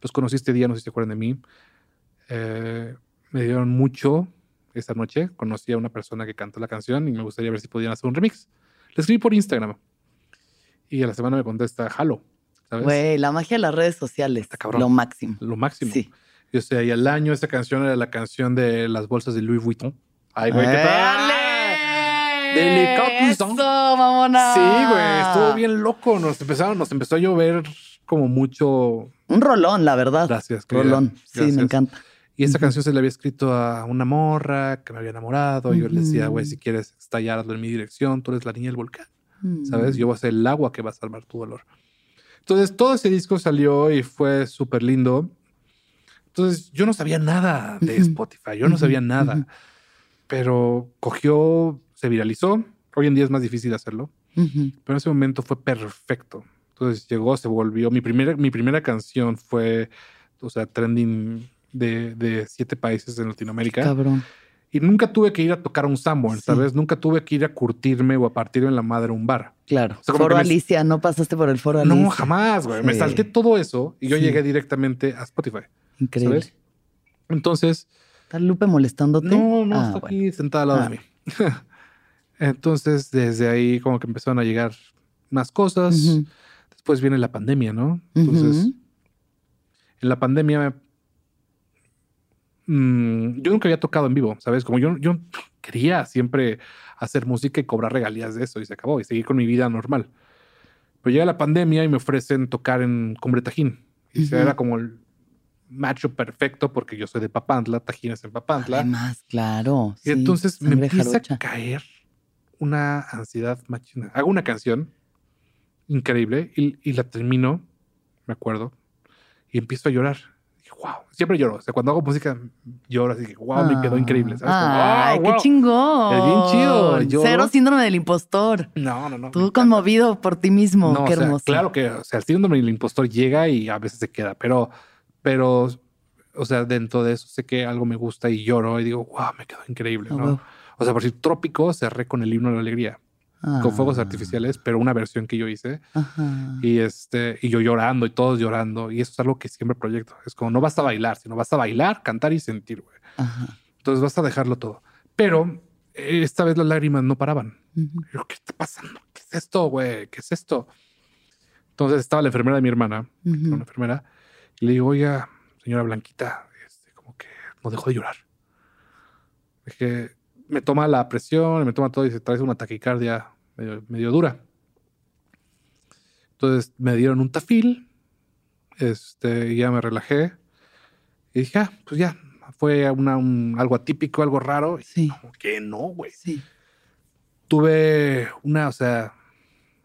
Speaker 2: los conocí este día, no sé si se acuerdan de mí. Eh, me dieron mucho esa noche. Conocí a una persona que cantó la canción y me gustaría ver si podían hacer un remix. Le escribí por Instagram. Y a la semana me contesta, jalo.
Speaker 1: Güey, la magia de las redes sociales. Está cabrón. Lo máximo.
Speaker 2: Lo máximo. Sí. Yo sé, y al año esta canción era la canción de las bolsas de Louis Vuitton. Ay, güey, ¿qué tal?
Speaker 1: Eso, mamona.
Speaker 2: Sí, güey, estuvo bien loco. Nos empezaron, nos empezó a llover como mucho.
Speaker 1: Un rolón, la verdad.
Speaker 2: Gracias.
Speaker 1: Rolón. Sí, me encanta.
Speaker 2: Y esa canción se le había escrito a una morra que me había enamorado. Y yo le decía, güey, si quieres estallarlo en mi dirección, tú eres la niña del volcán. ¿Sabes? Yo voy a ser el agua que va a salvar tu dolor. Entonces, todo ese disco salió y fue súper lindo. Entonces, yo no sabía nada de Spotify. Yo no sabía nada. Pero cogió, se viralizó. Hoy en día es más difícil hacerlo. Pero en ese momento fue perfecto. Entonces llegó, se volvió. Mi primera, mi primera canción fue, o sea, trending de, siete países en Latinoamérica.
Speaker 1: Cabrón.
Speaker 2: Y nunca tuve que ir a tocar un Sanborn, ¿sabes? Nunca tuve que ir a curtirme o a partirme en la madre un bar.
Speaker 1: Claro. foro Alicia, no pasaste por el foro Alicia.
Speaker 2: No, jamás, güey. Me salté todo eso y yo llegué directamente a Spotify.
Speaker 1: Increíble. ¿sabes?
Speaker 2: Entonces.
Speaker 1: ¿Está Lupe molestándote?
Speaker 2: No, no, ah, está aquí sentada al lado de ah. mí. Entonces, desde ahí como que empezaron a llegar más cosas. Después viene la pandemia, ¿no? Entonces, en la pandemia Mm, yo nunca había tocado en vivo, ¿sabes? Como yo, yo quería siempre hacer música y cobrar regalías de eso y se acabó y seguir con mi vida normal. Pero llega la pandemia y me ofrecen tocar en Cumbre Tajín. Y se era como el macho perfecto porque yo soy de Papantla, Tajín es en Papantla.
Speaker 1: Además, claro.
Speaker 2: Y entonces me empieza a caer una ansiedad machina. Hago una canción increíble y, y la termino, me acuerdo, y empiezo a llorar wow, siempre lloro. O sea, cuando hago música, lloro así que, wow, me quedó increíble. ¿sabes?
Speaker 1: Ay, qué chingón.
Speaker 2: Es bien chido.
Speaker 1: Cero síndrome del impostor.
Speaker 2: No, no, no.
Speaker 1: Tú conmovido por ti mismo. qué hermoso.
Speaker 2: claro que, o sea, el síndrome del impostor llega y a veces se queda, pero, pero, o sea, dentro de eso sé que algo me gusta y lloro y digo, wow, me quedó increíble, ah, ¿no? O sea, por si trópico, cerré con el himno de la alegría con fuegos ah. artificiales, pero una versión que yo hice. Y este, y yo llorando y todos llorando. Y eso es algo que siempre proyecto. Es como no basta bailar, sino basta bailar, cantar y sentir, güey. Entonces basta dejarlo todo. Pero eh, esta vez las lágrimas no paraban. ¿qué está pasando? ¿Qué es esto, güey? ¿Qué es esto? Entonces estaba la enfermera de mi hermana, una enfermera, y le digo, oiga, señora Blanquita, este, como que no dejó de llorar. Dije, me toma la presión, me toma todo y se trae una taquicardia medio, dura. Entonces me dieron un tafil, este, ya me relajé y dije, ah, pues ya, fue una, algo atípico, algo raro.
Speaker 1: Sí.
Speaker 2: Como que no, güey.
Speaker 1: Sí.
Speaker 2: Tuve una, o sea,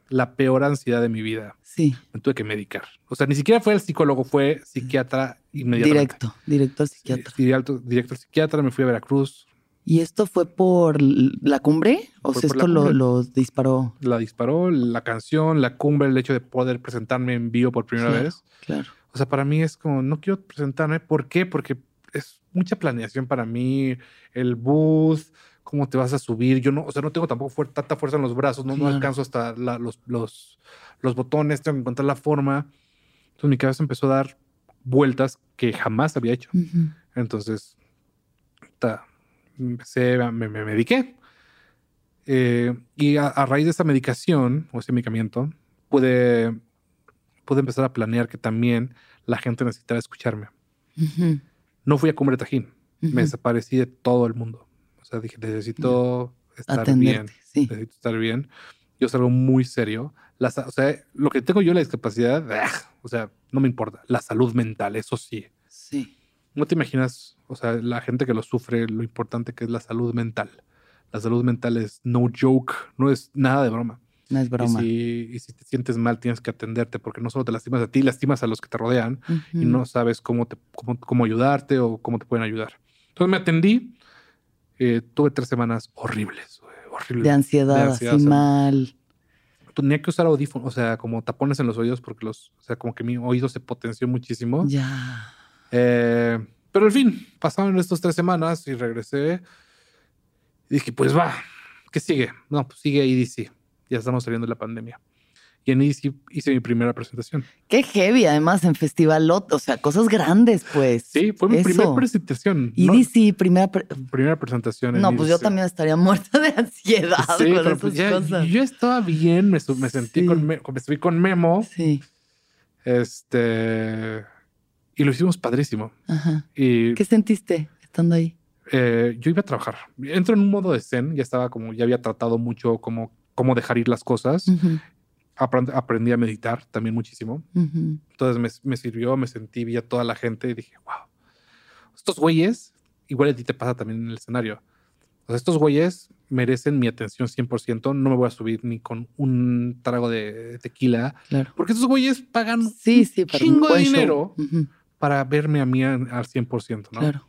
Speaker 2: la peor ansiedad de mi vida.
Speaker 1: Sí.
Speaker 2: Me tuve que medicar. O sea, ni siquiera fue el psicólogo, fue psiquiatra inmediatamente.
Speaker 1: Directo, directo al psiquiatra.
Speaker 2: directo, directo al psiquiatra, me fui a Veracruz,
Speaker 1: ¿Y esto fue por la cumbre? ¿O sea, esto lo, disparó?
Speaker 2: La disparó, la canción, la cumbre, el hecho de poder presentarme en vivo por primera vez.
Speaker 1: Claro.
Speaker 2: O sea, para mí es como, no quiero presentarme. ¿Por qué? Porque es mucha planeación para mí. El booth, cómo te vas a subir. Yo no, o sea, no tengo tampoco tanta fuerza en los brazos, no, no alcanzo hasta los, los, los botones, tengo que encontrar la forma. Entonces mi cabeza empezó a dar vueltas que jamás había hecho. Entonces, está empecé, me, me mediqué. Eh, y a, raíz de esa medicación o ese medicamento, pude, pude empezar a planear que también la gente necesitaba escucharme. No fui a Cumbre Tajín. Me desaparecí de todo el mundo. O sea, dije, necesito estar bien. Necesito estar bien. Yo salgo muy serio. o sea, lo que tengo yo la discapacidad, o sea, no me importa. La salud mental, eso sí.
Speaker 1: Sí.
Speaker 2: No te imaginas o sea, la gente que lo sufre, lo importante que es la salud mental. La salud mental es no joke, no es nada de broma.
Speaker 1: No es broma.
Speaker 2: Y si, te sientes mal, tienes que atenderte porque no solo te lastimas a ti, lastimas a los que te rodean y no sabes cómo, te, cómo, cómo, ayudarte o cómo te pueden ayudar. Entonces me atendí. Eh, tuve tres semanas horribles, horribles.
Speaker 1: De ansiedad, así mal.
Speaker 2: tenía que usar audífonos, o sea, como tapones en los oídos porque los, o sea, como que mi oído se potenció muchísimo.
Speaker 1: Ya.
Speaker 2: Eh, pero al fin, pasaron estas tres semanas y regresé. Y dije, pues va, ¿qué sigue? No, pues sigue EDC. Ya estamos saliendo de la pandemia. Y en EDC hice mi primera presentación.
Speaker 1: Qué heavy, además, en Festival o sea, cosas grandes, pues.
Speaker 2: Sí, fue mi primera presentación.
Speaker 1: EDC, primera...
Speaker 2: primera presentación.
Speaker 1: no, pues yo también estaría muerta de ansiedad sí, con pues
Speaker 2: Yo estaba bien, me, sentí con, me, subí con Memo.
Speaker 1: Sí.
Speaker 2: Este... Y lo hicimos padrísimo.
Speaker 1: Ajá. Y, ¿Qué sentiste estando ahí?
Speaker 2: Eh, yo iba a trabajar. Entro en un modo de zen, ya estaba como, ya había tratado mucho como cómo dejar ir las cosas. aprendí a meditar también muchísimo. Entonces me, sirvió, me sentí, vi a toda la gente y dije, wow, estos güeyes, igual a ti te pasa también en el escenario. Estos güeyes merecen mi atención 100%. No me voy a subir ni con un trago de tequila. Porque estos güeyes pagan
Speaker 1: sí, sí,
Speaker 2: un chingo de dinero para verme a mí al 100%, ¿no?
Speaker 1: Claro.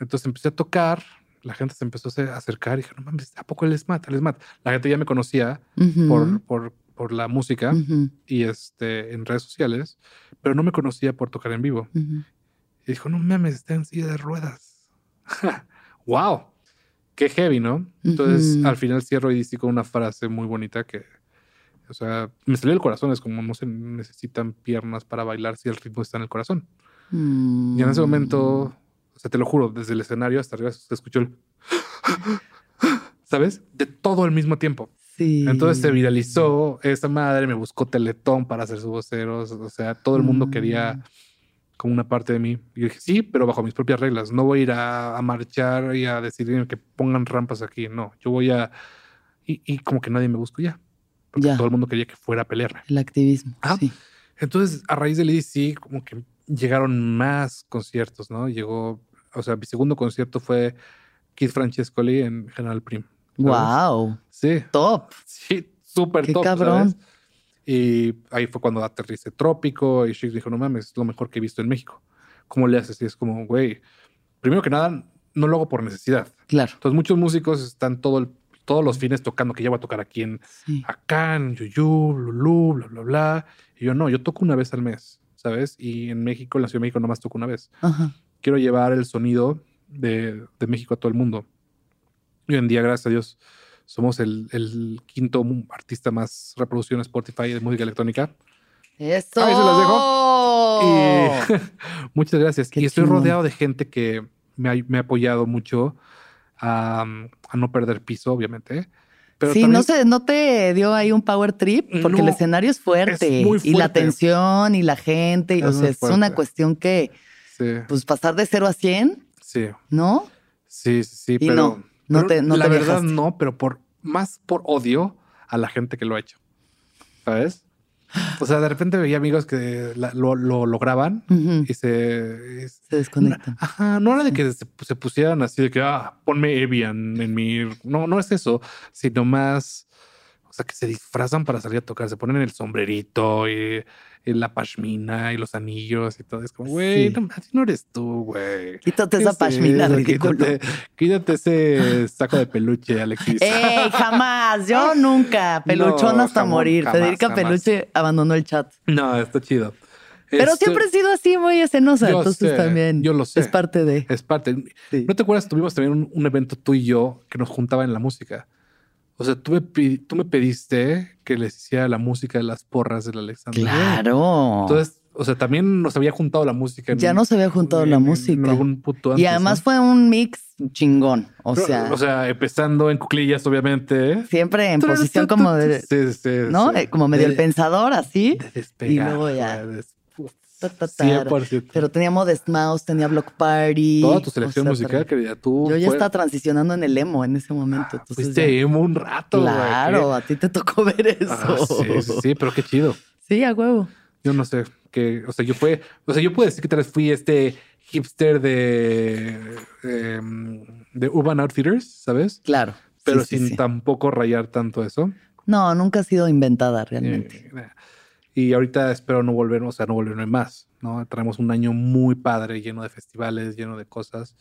Speaker 2: Entonces empecé a tocar, la gente se empezó a acercar y dije, no mames, ¿a poco él es Matt? Él es Matt. La gente ya me conocía por, por, por, la música y este, en redes sociales, pero no me conocía por tocar en vivo. Y dijo, no mames, está en silla de ruedas. wow, qué heavy, ¿no? Entonces al final cierro y con una frase muy bonita que, o sea, me salió el corazón, es como no se necesitan piernas para bailar si el ritmo está en el corazón. Y en ese momento, o sea, te lo juro, desde el escenario hasta arriba se escuchó el... ¿Sabes? De todo al mismo tiempo.
Speaker 1: Sí.
Speaker 2: Entonces se viralizó, esa madre me buscó Teletón para hacer su vocero, o sea, todo el mundo quería mm. como una parte de mí. Y dije, sí, pero bajo mis propias reglas. No voy a ir a, marchar y a decidir que pongan rampas aquí. No, yo voy a... Y, y como que nadie me buscó ya todo el mundo quería que fuera a pelearme.
Speaker 1: El activismo. Sí.
Speaker 2: Entonces, a raíz del EDC, como que llegaron más conciertos, ¿no? Llegó, o sea, mi segundo concierto fue Keith Francescoli en General Prim.
Speaker 1: Wow.
Speaker 2: Sí.
Speaker 1: Top.
Speaker 2: Sí, súper top. cabrón. Y ahí fue cuando aterricé Trópico y Shix dijo, no mames, es lo mejor que he visto en México. ¿Cómo le haces? Y es como, güey, primero que nada, no lo hago por necesidad.
Speaker 1: Claro.
Speaker 2: Entonces, muchos músicos están todo el todos los fines tocando que ya voy a tocar aquí en acá, en Yuyu, Lulú, bla, bla, bla. Y yo no, yo toco una vez al mes, ¿sabes? Y en México, en la Ciudad de México, nomás toco una vez. Quiero llevar el sonido de, México a todo el mundo. Hoy en día, gracias a Dios, somos el, quinto artista más reproducido en Spotify de música electrónica.
Speaker 1: Eso.
Speaker 2: Ahí se las dejo. Y muchas gracias. y estoy rodeado de gente que me ha, me ha apoyado mucho a, no perder piso, obviamente.
Speaker 1: Pero sí, no, se, no te dio ahí un power trip porque el escenario es fuerte, y la tensión y la gente. Es o sea, es una cuestión que, pues pasar de 0 a 100.
Speaker 2: Sí.
Speaker 1: ¿No?
Speaker 2: Sí, sí, sí. pero,
Speaker 1: no, no te, no
Speaker 2: la verdad no, pero por más por odio a la gente que lo ha hecho. ¿Sabes? O sea, de repente veía amigos que lo, lograban y se...
Speaker 1: Se desconectan.
Speaker 2: Ajá, no era de que se, pusieran así de que, ah, ponme Evian en mi... No, no es eso, sino más... O sea, que se disfrazan para salir a tocar, se ponen el sombrerito y la pashmina y los anillos y todo. Es como, güey, no, así no eres tú, güey.
Speaker 1: Quítate esa pashmina, ridículo.
Speaker 2: Quítate, ese saco de peluche, Alexis.
Speaker 1: ¡Ey, jamás! Yo nunca. Peluchón hasta morir. Federica Peluche abandonó el chat.
Speaker 2: No, está chido.
Speaker 1: Pero este, siempre he sido así, muy escenosa. entonces también.
Speaker 2: Yo lo sé.
Speaker 1: Es parte de.
Speaker 2: Es parte. ¿No te acuerdas? Tuvimos también un evento tú y yo que nos juntaba en la música. O sea, tú me, tú me pediste que les hiciera la música de las porras del Alexander.
Speaker 1: Claro.
Speaker 2: Entonces, o sea, también nos había juntado la música.
Speaker 1: ya nos había juntado la música.
Speaker 2: algún puto
Speaker 1: y además fue un mix chingón. O sea.
Speaker 2: O sea, empezando en cuclillas, obviamente.
Speaker 1: Siempre en posición como de.
Speaker 2: Sí, sí,
Speaker 1: ¿No? Eh, como medio el pensador, así.
Speaker 2: De y luego
Speaker 1: ya. Pero tenía Modest Mouse, tenía Block Party.
Speaker 2: Toda tu selección musical, querida. Tú
Speaker 1: yo ya estaba transicionando en el emo en ese momento.
Speaker 2: Ah, fuiste emo un rato.
Speaker 1: Claro, a ti te tocó ver eso.
Speaker 2: Ah, sí, sí, pero qué chido.
Speaker 1: Sí, a huevo.
Speaker 2: Yo no sé, que, o sea, yo fue, o sea, yo puedo decir que tal vez fui este hipster de, em, de Urban Outfitters, ¿sabes?
Speaker 1: Claro.
Speaker 2: Pero sin tampoco rayar tanto eso.
Speaker 1: No, nunca ha sido inventada realmente.
Speaker 2: Eh, y ahorita espero no volver, o sea, no volverme más, ¿no? Traemos un año muy padre, lleno de festivales, lleno de cosas.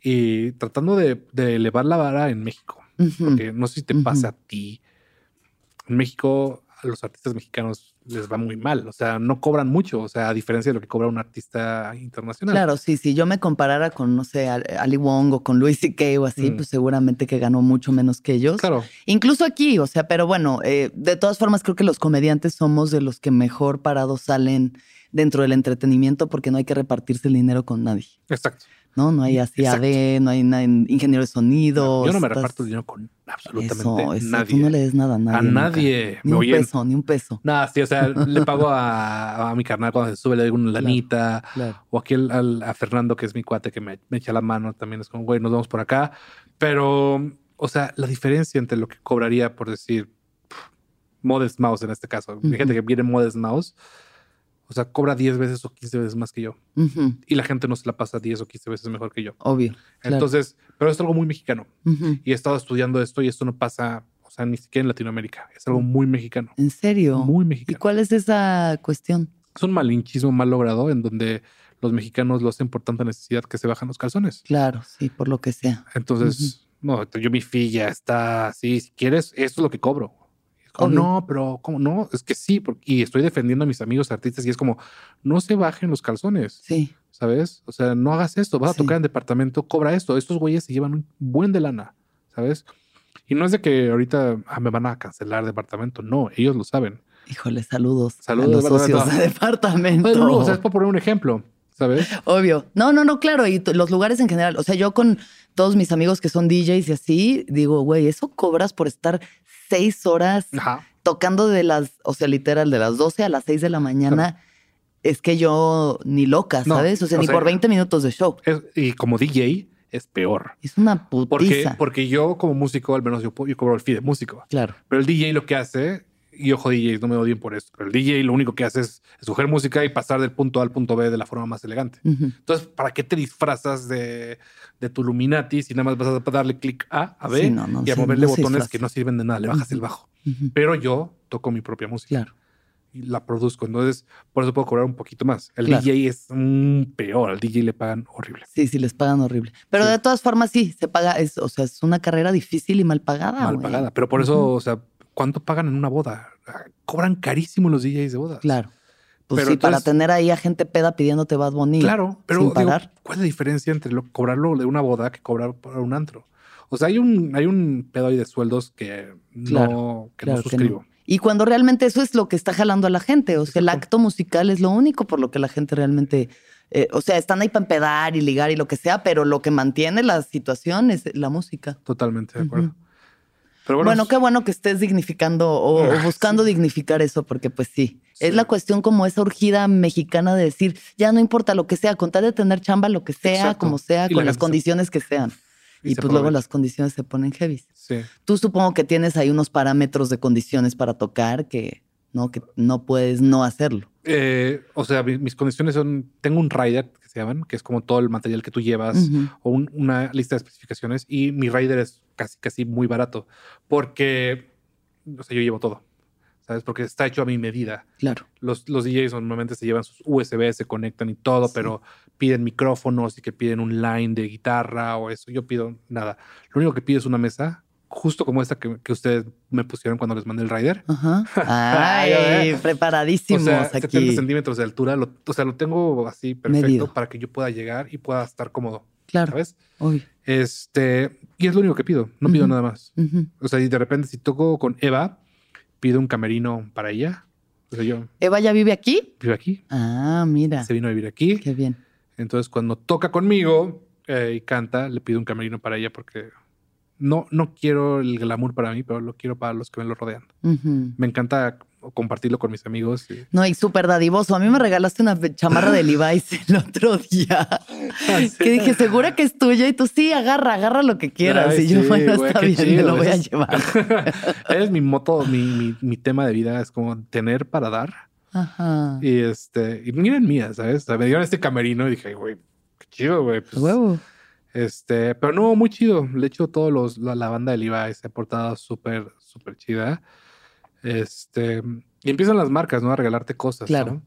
Speaker 2: Y tratando de, elevar la vara en México. Porque no sé si te pasa a ti en México a los artistas mexicanos les va muy mal. O sea, no cobran mucho. O sea, a diferencia de lo que cobra un artista internacional.
Speaker 1: Claro, sí, si yo me comparara con, no sé, Ali Wong o con Louis C.K. o así, mm. pues seguramente que ganó mucho menos que ellos.
Speaker 2: Claro.
Speaker 1: Incluso aquí, o sea, pero bueno, eh, de todas formas creo que los comediantes somos de los que mejor parados salen dentro del entretenimiento porque no hay que repartirse el dinero con nadie.
Speaker 2: Exacto.
Speaker 1: ¿No? No hay así AD, no hay ingeniero de sonido.
Speaker 2: Yo no me reparto dinero con absolutamente eso, nadie.
Speaker 1: Tú no le des nada a nadie.
Speaker 2: A nadie.
Speaker 1: Ni un peso, ni un peso.
Speaker 2: Nada, sí, o sea, le pago a, mi carnal cuando se sube, le doy una lanita. O aquí a Fernando, que es mi cuate, que me, echa la mano también. Es como, güey, nos vamos por acá. Pero, o sea, la diferencia entre lo que cobraría por decir Modest Mouse en este caso, mi gente que viene Modest Mouse o sea, cobra 10 veces o 15 veces más que yo. Y la gente no se la pasa 10 o 15 veces mejor que yo.
Speaker 1: Obvio.
Speaker 2: Entonces, pero es algo muy mexicano. Y he estado estudiando esto y esto no pasa, o sea, ni siquiera en Latinoamérica. Es algo muy mexicano.
Speaker 1: ¿En serio?
Speaker 2: Muy mexicano.
Speaker 1: ¿Y cuál es esa cuestión?
Speaker 2: Es un malinchismo mal logrado en donde los mexicanos lo hacen por tanta necesidad que se bajan los calzones.
Speaker 1: Claro, sí, por lo que sea.
Speaker 2: Entonces, no, yo mi filla está así. Si quieres, esto es lo que cobro o no, pero ¿cómo no? Es que sí, porque, y estoy defendiendo a mis amigos artistas y es como, no se bajen los calzones.
Speaker 1: Sí.
Speaker 2: ¿Sabes? O sea, no hagas esto, vas a tocar en departamento, cobra esto. Estos güeyes se llevan un buen de lana, ¿sabes? Y no es de que ahorita ah, me van a cancelar departamento, no, ellos lo saben.
Speaker 1: Híjole, saludos. Saludos a los socios de departamento.
Speaker 2: No, o sea, es por poner un ejemplo. ¿sabes?
Speaker 1: Obvio. No, no, no, claro. Y los lugares en general. O sea, yo con todos mis amigos que son DJs y así, digo, güey, eso cobras por estar seis horas tocando de las, o sea, literal, de las 12 a las 6 de la mañana. Es que yo ni loca, ¿sabes? o sea, ni por 20 minutos de show.
Speaker 2: y como DJ es peor.
Speaker 1: Es una putiza.
Speaker 2: Porque, porque yo como músico, al menos yo, yo cobro el fee de músico.
Speaker 1: Claro.
Speaker 2: Pero el DJ lo que hace y ojo DJs, no me odien por esto, pero el DJ lo único que hace es escoger música y pasar del punto A al punto B de la forma más elegante. Entonces, ¿para qué te disfrazas de, de tu Luminati si nada más vas a darle clic A, a B y a moverle botones que no sirven de nada? Le bajas el bajo. Pero yo toco mi propia música.
Speaker 1: Claro.
Speaker 2: Y la produzco. Entonces, por eso puedo cobrar un poquito más. El DJ es peor. Al DJ le pagan horrible.
Speaker 1: Sí, sí, les pagan horrible. Pero de todas formas, sí, se paga. Es, o sea, es una carrera difícil y mal pagada.
Speaker 2: Mal pagada. Pero por eso, o sea, ¿cuánto pagan en una boda? Cobran carísimo los DJs de bodas.
Speaker 1: Claro. Pues sí, para tener ahí a gente peda pidiéndote Bad Bunny.
Speaker 2: Claro, pero ¿cuál es la diferencia entre cobrarlo de una boda que cobrar por un antro? O sea, hay un, hay un pedo ahí de sueldos que no, que no suscribo.
Speaker 1: Y cuando realmente eso es lo que está jalando a la gente. O sea, el acto musical es lo único por lo que la gente realmente. Eh, o sea, están ahí para empedar y ligar y lo que sea, pero lo que mantiene la situación es la música.
Speaker 2: Totalmente de acuerdo
Speaker 1: bueno, qué bueno que estés dignificando o, buscando dignificar eso, porque pues sí, es la cuestión como esa urgida mexicana de decir, ya no importa lo que sea, con tal de tener chamba, lo que sea, como sea, con las condiciones que sean. Y, pues luego las condiciones se ponen heavy.
Speaker 2: Sí.
Speaker 1: Tú supongo que tienes ahí unos parámetros de condiciones para tocar que no, que no puedes no hacerlo.
Speaker 2: Eh, o sea, mis condiciones son, tengo un rider que se llaman, que es como todo el material que tú llevas o una lista de especificaciones y mi rider es casi, casi muy barato porque, o sea, yo llevo todo. ¿Sabes? Porque está hecho a mi medida.
Speaker 1: Claro.
Speaker 2: Los, los DJs normalmente se llevan sus USB, se conectan y todo, pero piden micrófonos y que piden un line de guitarra o eso. Yo pido nada. Lo único que pido es una mesa, justo como esta que, que, ustedes me pusieron cuando les mandé el rider.
Speaker 1: Ajá. Ay, preparadísimos o sea, 70
Speaker 2: centímetros de altura. o sea, lo tengo así perfecto para que yo pueda llegar y pueda estar cómodo.
Speaker 1: Claro.
Speaker 2: ¿Sabes? Este, y es lo único que pido. No pido nada más. O sea, y de repente, si toco con Eva, pido un camerino para ella. O sea, yo.
Speaker 1: ¿Eva ya vive aquí?
Speaker 2: Vive aquí.
Speaker 1: Ah, mira.
Speaker 2: Se vino a vivir aquí.
Speaker 1: Qué bien.
Speaker 2: Entonces, cuando toca conmigo eh, y canta, le pido un camerino para ella porque no, no quiero el glamour para mí, pero lo quiero para los que me lo rodean. Me encanta compartirlo con mis amigos.
Speaker 1: No, y súper dadivoso. A mí me regalaste una chamarra de Levi's el otro día. Que dije, segura que es tuya. Y tú, sí, agarra, agarra lo que quieras. y yo, bueno, está bien, me lo voy a llevar.
Speaker 2: es mi moto, mi, mi, tema de vida. Es como tener para dar.
Speaker 1: Ajá.
Speaker 2: Y este, y miren mía, ¿sabes? me dieron este camerino y dije, güey, qué chido, güey.
Speaker 1: Pues, Huevo.
Speaker 2: Este, pero no, muy chido. De hecho, todos los, la, banda de Levi's se ha portado súper, súper chida. Este, y empiezan las marcas, ¿no? A regalarte cosas.
Speaker 1: Claro.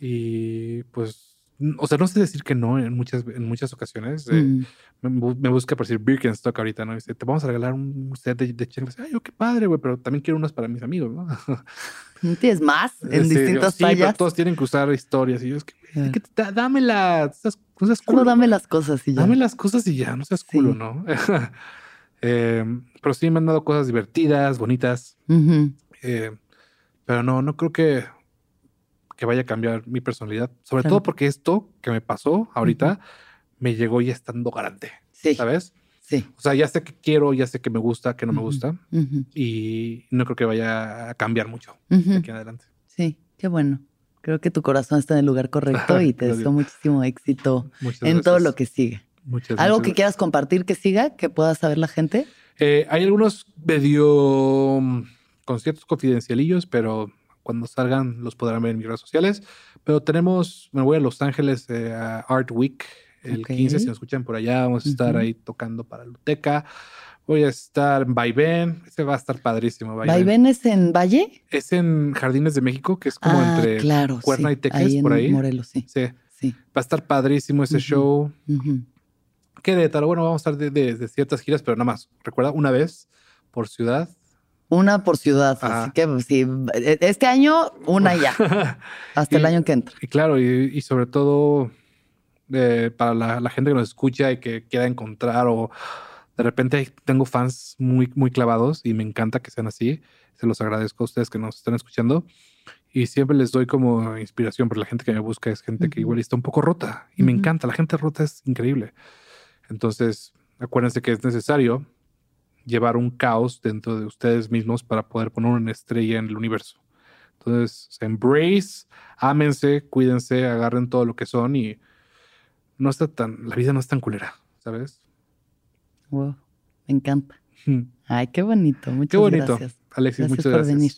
Speaker 2: Y pues o sea, no sé decir que no en muchas, en muchas ocasiones. Eh, mm. me, busca por decir Birkenstock ahorita, ¿no? dice, te vamos a regalar un set de, de Ay, yo qué padre, güey, pero también quiero unas para mis amigos, ¿no?
Speaker 1: ¿Tienes más en distintas sí, Pero
Speaker 2: todos tienen que usar historias. Y yo, es que, dámelas. No seas
Speaker 1: culo. dame las cosas y ya.
Speaker 2: Dame las cosas y ya, no seas culo, ¿no? Em, pero sí me han dado cosas divertidas, bonitas. Eh, pero no, no creo que que vaya a cambiar mi personalidad. Sobre todo porque esto que me pasó ahorita me llegó ya estando garante. Sí. ¿Sabes?
Speaker 1: Sí.
Speaker 2: O sea, ya sé que quiero, ya sé que me gusta, que no me gusta. Y no creo que vaya a cambiar mucho de aquí en adelante.
Speaker 1: Sí, qué bueno. Creo que tu corazón está en el lugar correcto y te deseo muchísimo éxito en todo lo que sigue. Muchas ¿Algo que quieras compartir que siga, que pueda saber la gente?
Speaker 2: Eh, hay algunos medio mm, conciertos confidencialillos, pero cuando salgan los podrán ver en mis redes sociales. Pero tenemos, me voy a Los Ángeles eh, a Art Week el 15, si nos escuchan por allá, vamos a estar ahí tocando para Luteca. Voy a estar en Vaivén, ese va a estar padrísimo.
Speaker 1: Vaivén. es en Valle?
Speaker 2: Es en Jardines de México, que es como ah, entre claro, Cuerna y Teques, por ahí.
Speaker 1: Morelos, sí.
Speaker 2: sí. Va a estar padrísimo ese show. ¿Qué de tal? Bueno, vamos a estar de, de, ciertas giras, pero nada más. Recuerda, una vez por ciudad
Speaker 1: una por ciudad. Así que sí, este año, una ya. hasta el año que entra.
Speaker 2: Y claro, y, sobre todo eh, para la, gente que nos escucha y que quiera encontrar o de repente tengo fans muy, muy clavados y me encanta que sean así. Se los agradezco a ustedes que nos están escuchando. Y siempre les doy como inspiración, porque la gente que me busca es gente que igual está un poco rota. Y me encanta, la gente rota es increíble. Entonces, acuérdense que es necesario llevar un caos dentro de ustedes mismos para poder poner una estrella en el universo. Entonces, embrace, ámense, cuídense, agarren todo lo que son y no está tan, la vida no es tan culera, ¿sabes?
Speaker 1: Wow, me encanta. Ay, qué bonito, muchas qué bonito. gracias.
Speaker 2: Alexis, muchas por venir.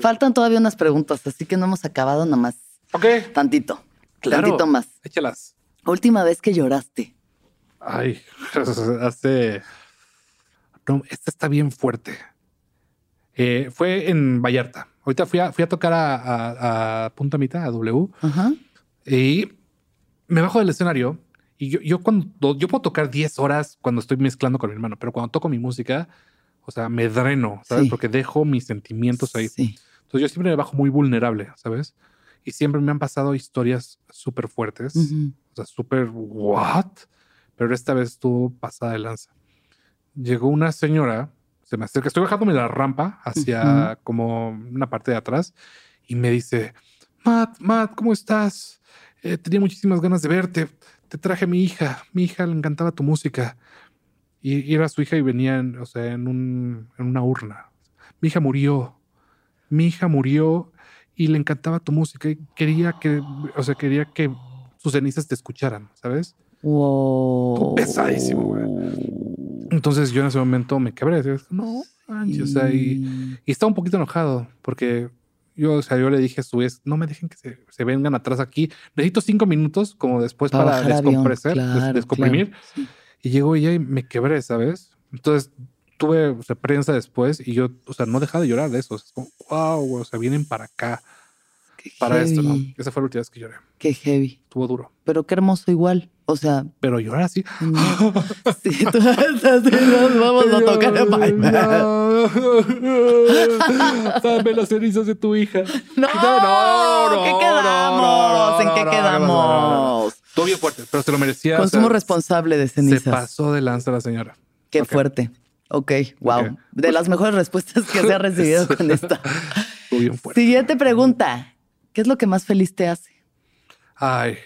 Speaker 1: Faltan todavía unas preguntas, así que no hemos acabado nada más.
Speaker 2: Ok.
Speaker 1: Tantito, tantito más.
Speaker 2: Échalas.
Speaker 1: Última vez que lloraste.
Speaker 2: Ay, hace esta está bien fuerte. Eh, fue en Vallarta. Ahorita fui a, fui a tocar a, Punta Mita, a W. Y me bajo del escenario. Y yo, yo, cuando yo puedo tocar 10 horas cuando estoy mezclando con mi hermano, pero cuando toco mi música, o sea, me dreno, ¿sabes? Porque dejo mis sentimientos ahí. Entonces yo siempre me bajo muy vulnerable, ¿sabes? Y siempre me han pasado historias súper fuertes, o sea, súper what, pero esta vez estuvo pasada de lanza llegó una señora, se me acerca, estoy bajándome la rampa hacia como una parte de atrás y me dice, Matt, Matt, ¿cómo estás? Eh, tenía muchísimas ganas de verte. Te traje a mi hija. Mi hija le encantaba tu música. Y, era su hija y venía, en, o sea, en, un, en una urna. Mi hija murió. Mi hija murió y le encantaba tu música y quería que, o sea, quería que sus cenizas te escucharan, ¿sabes?
Speaker 1: Wow.
Speaker 2: Pesadísimo, güey. Entonces yo en ese momento me quebré. No, o sea, y, y, estaba un poquito enojado porque yo, o sea, yo le dije a su vez, no me dejen que se, vengan atrás aquí. Necesito cinco minutos como después para, descompresar, descomprimir. Y llegó ella y me quebré, ¿sabes? Entonces tuve prensa después y yo, o sea, no dejaba de llorar de eso. es como, wow, o sea, vienen para acá. para esto, ¿no? Esa fue la última vez que lloré.
Speaker 1: Qué heavy.
Speaker 2: Estuvo duro.
Speaker 1: Pero qué hermoso igual. O sea.
Speaker 2: Pero llorar así.
Speaker 1: sí, tú así, nos vamos a tocar en
Speaker 2: Dame las cenizas de tu hija.
Speaker 1: No, no, no. ¿Qué quedamos? ¿En qué quedamos?
Speaker 2: Todo bien fuerte, pero se lo merecía.
Speaker 1: Consumo responsable de cenizas.
Speaker 2: Se pasó de lanza la señora.
Speaker 1: Qué fuerte. Ok, wow. De las mejores respuestas que se ha recibido con esta.
Speaker 2: bien fuerte.
Speaker 1: Siguiente pregunta. ¿Qué es lo que más feliz te hace?
Speaker 2: Ay,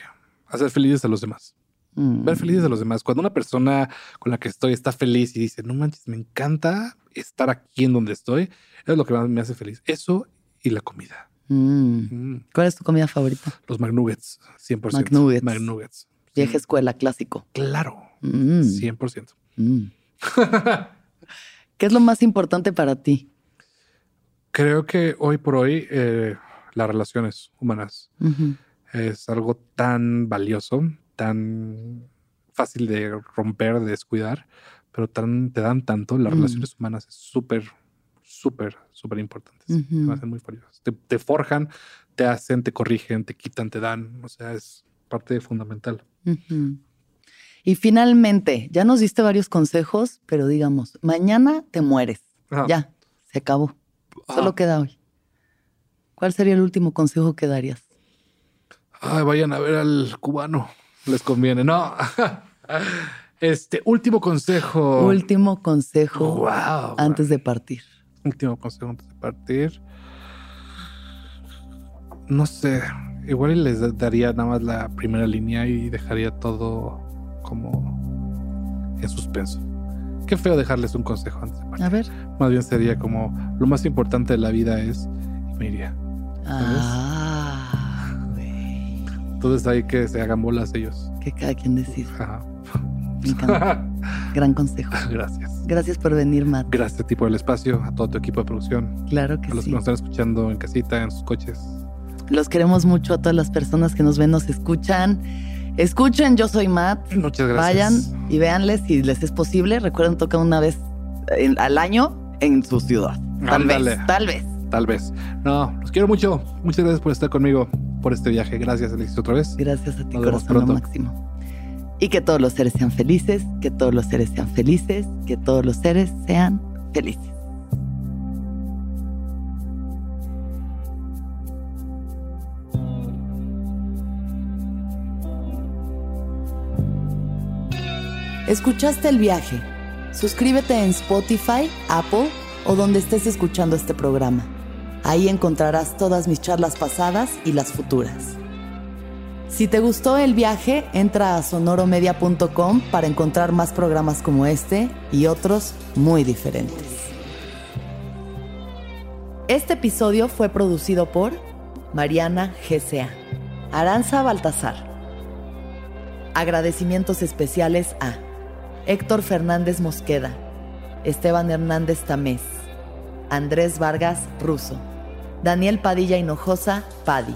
Speaker 2: hacer felices a los demás. Ver mm. felices a los demás. Cuando una persona con la que estoy está feliz y dice, no manches, me encanta estar aquí en donde estoy, es lo que más me hace feliz. Eso y la comida.
Speaker 1: Mm. Mm. ¿Cuál es tu comida favorita?
Speaker 2: Los McNuggets, 100%.
Speaker 1: McNuggets.
Speaker 2: McNuggets.
Speaker 1: Vieja escuela, clásico.
Speaker 2: Claro, 100%.
Speaker 1: ¿Qué es lo más importante para ti?
Speaker 2: Creo que hoy por hoy eh, las relaciones humanas es algo tan valioso, tan fácil de romper, de descuidar, pero tan, te dan tanto. Las mm. relaciones humanas es súper, súper, súper importantes. hacen muy. Te, forjan, te hacen, te corrigen, te quitan, te dan. O sea, es parte fundamental.
Speaker 1: Y finalmente, ya nos diste varios consejos, pero digamos, mañana te mueres. Ya, se acabó. Solo queda hoy. ¿Cuál sería el último consejo que darías?
Speaker 2: Ay, vayan a ver al cubano. Les conviene. No. Este último consejo.
Speaker 1: Último consejo antes de partir.
Speaker 2: Último consejo antes de partir. No sé. Igual les daría nada más la primera línea y dejaría todo como en suspenso. Qué feo dejarles un consejo antes de partir.
Speaker 1: A ver.
Speaker 2: Más bien sería como lo más importante de la vida es y me iría.
Speaker 1: Ah,
Speaker 2: Entonces hay que se hagan bolas ellos.
Speaker 1: Que cada quien decida. Gran consejo.
Speaker 2: Gracias.
Speaker 1: Gracias por venir, Matt.
Speaker 2: Gracias a ti por el espacio, a todo tu equipo de producción.
Speaker 1: Claro que
Speaker 2: sí.
Speaker 1: A
Speaker 2: los que nos están escuchando en casita, en sus coches.
Speaker 1: Los queremos mucho a todas las personas que nos ven, nos escuchan. Escuchen, yo soy Matt.
Speaker 2: Muchas gracias.
Speaker 1: Vayan y véanles si les es posible. Recuerden, toca una vez al año en su ciudad. Tal vez. Tal vez.
Speaker 2: Tal vez. No, los quiero mucho. Muchas gracias por estar conmigo por este viaje. Gracias, Alexis, otra vez.
Speaker 1: Gracias a ti, corazón máximo. Y que todos los seres sean felices, que todos los seres sean felices, que todos los seres sean felices. ¿Escuchaste el viaje? Suscríbete en Spotify, Apple o donde estés escuchando este programa. Ahí encontrarás todas mis charlas pasadas y las futuras. Si te gustó el viaje, entra a sonoromedia.com para encontrar más programas como este y otros muy diferentes. Este episodio fue producido por Mariana GCA, Aranza Baltasar. Agradecimientos especiales a Héctor Fernández Mosqueda, Esteban Hernández Tamés, Andrés Vargas Russo, Daniel Padilla Hinojosa Padi.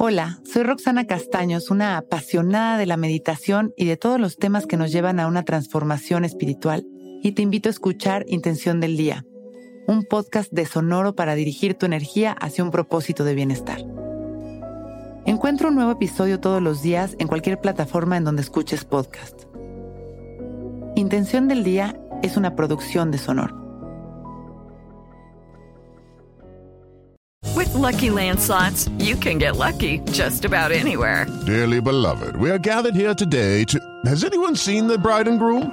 Speaker 1: Hola, soy Roxana Castaños, una apasionada de la meditación y de todos los temas que nos llevan a una transformación espiritual, y te invito a escuchar Intención del Día, un podcast de Sonoro para dirigir tu energía hacia un propósito de bienestar. Encuentra un nuevo episodio todos los días en cualquier plataforma en donde escuches podcast. Intención del Día es una producción de Sonoro.
Speaker 3: With lucky landslots, you can get lucky just about anywhere.
Speaker 4: Dearly beloved, we are gathered here today to. Has anyone seen the bride and groom?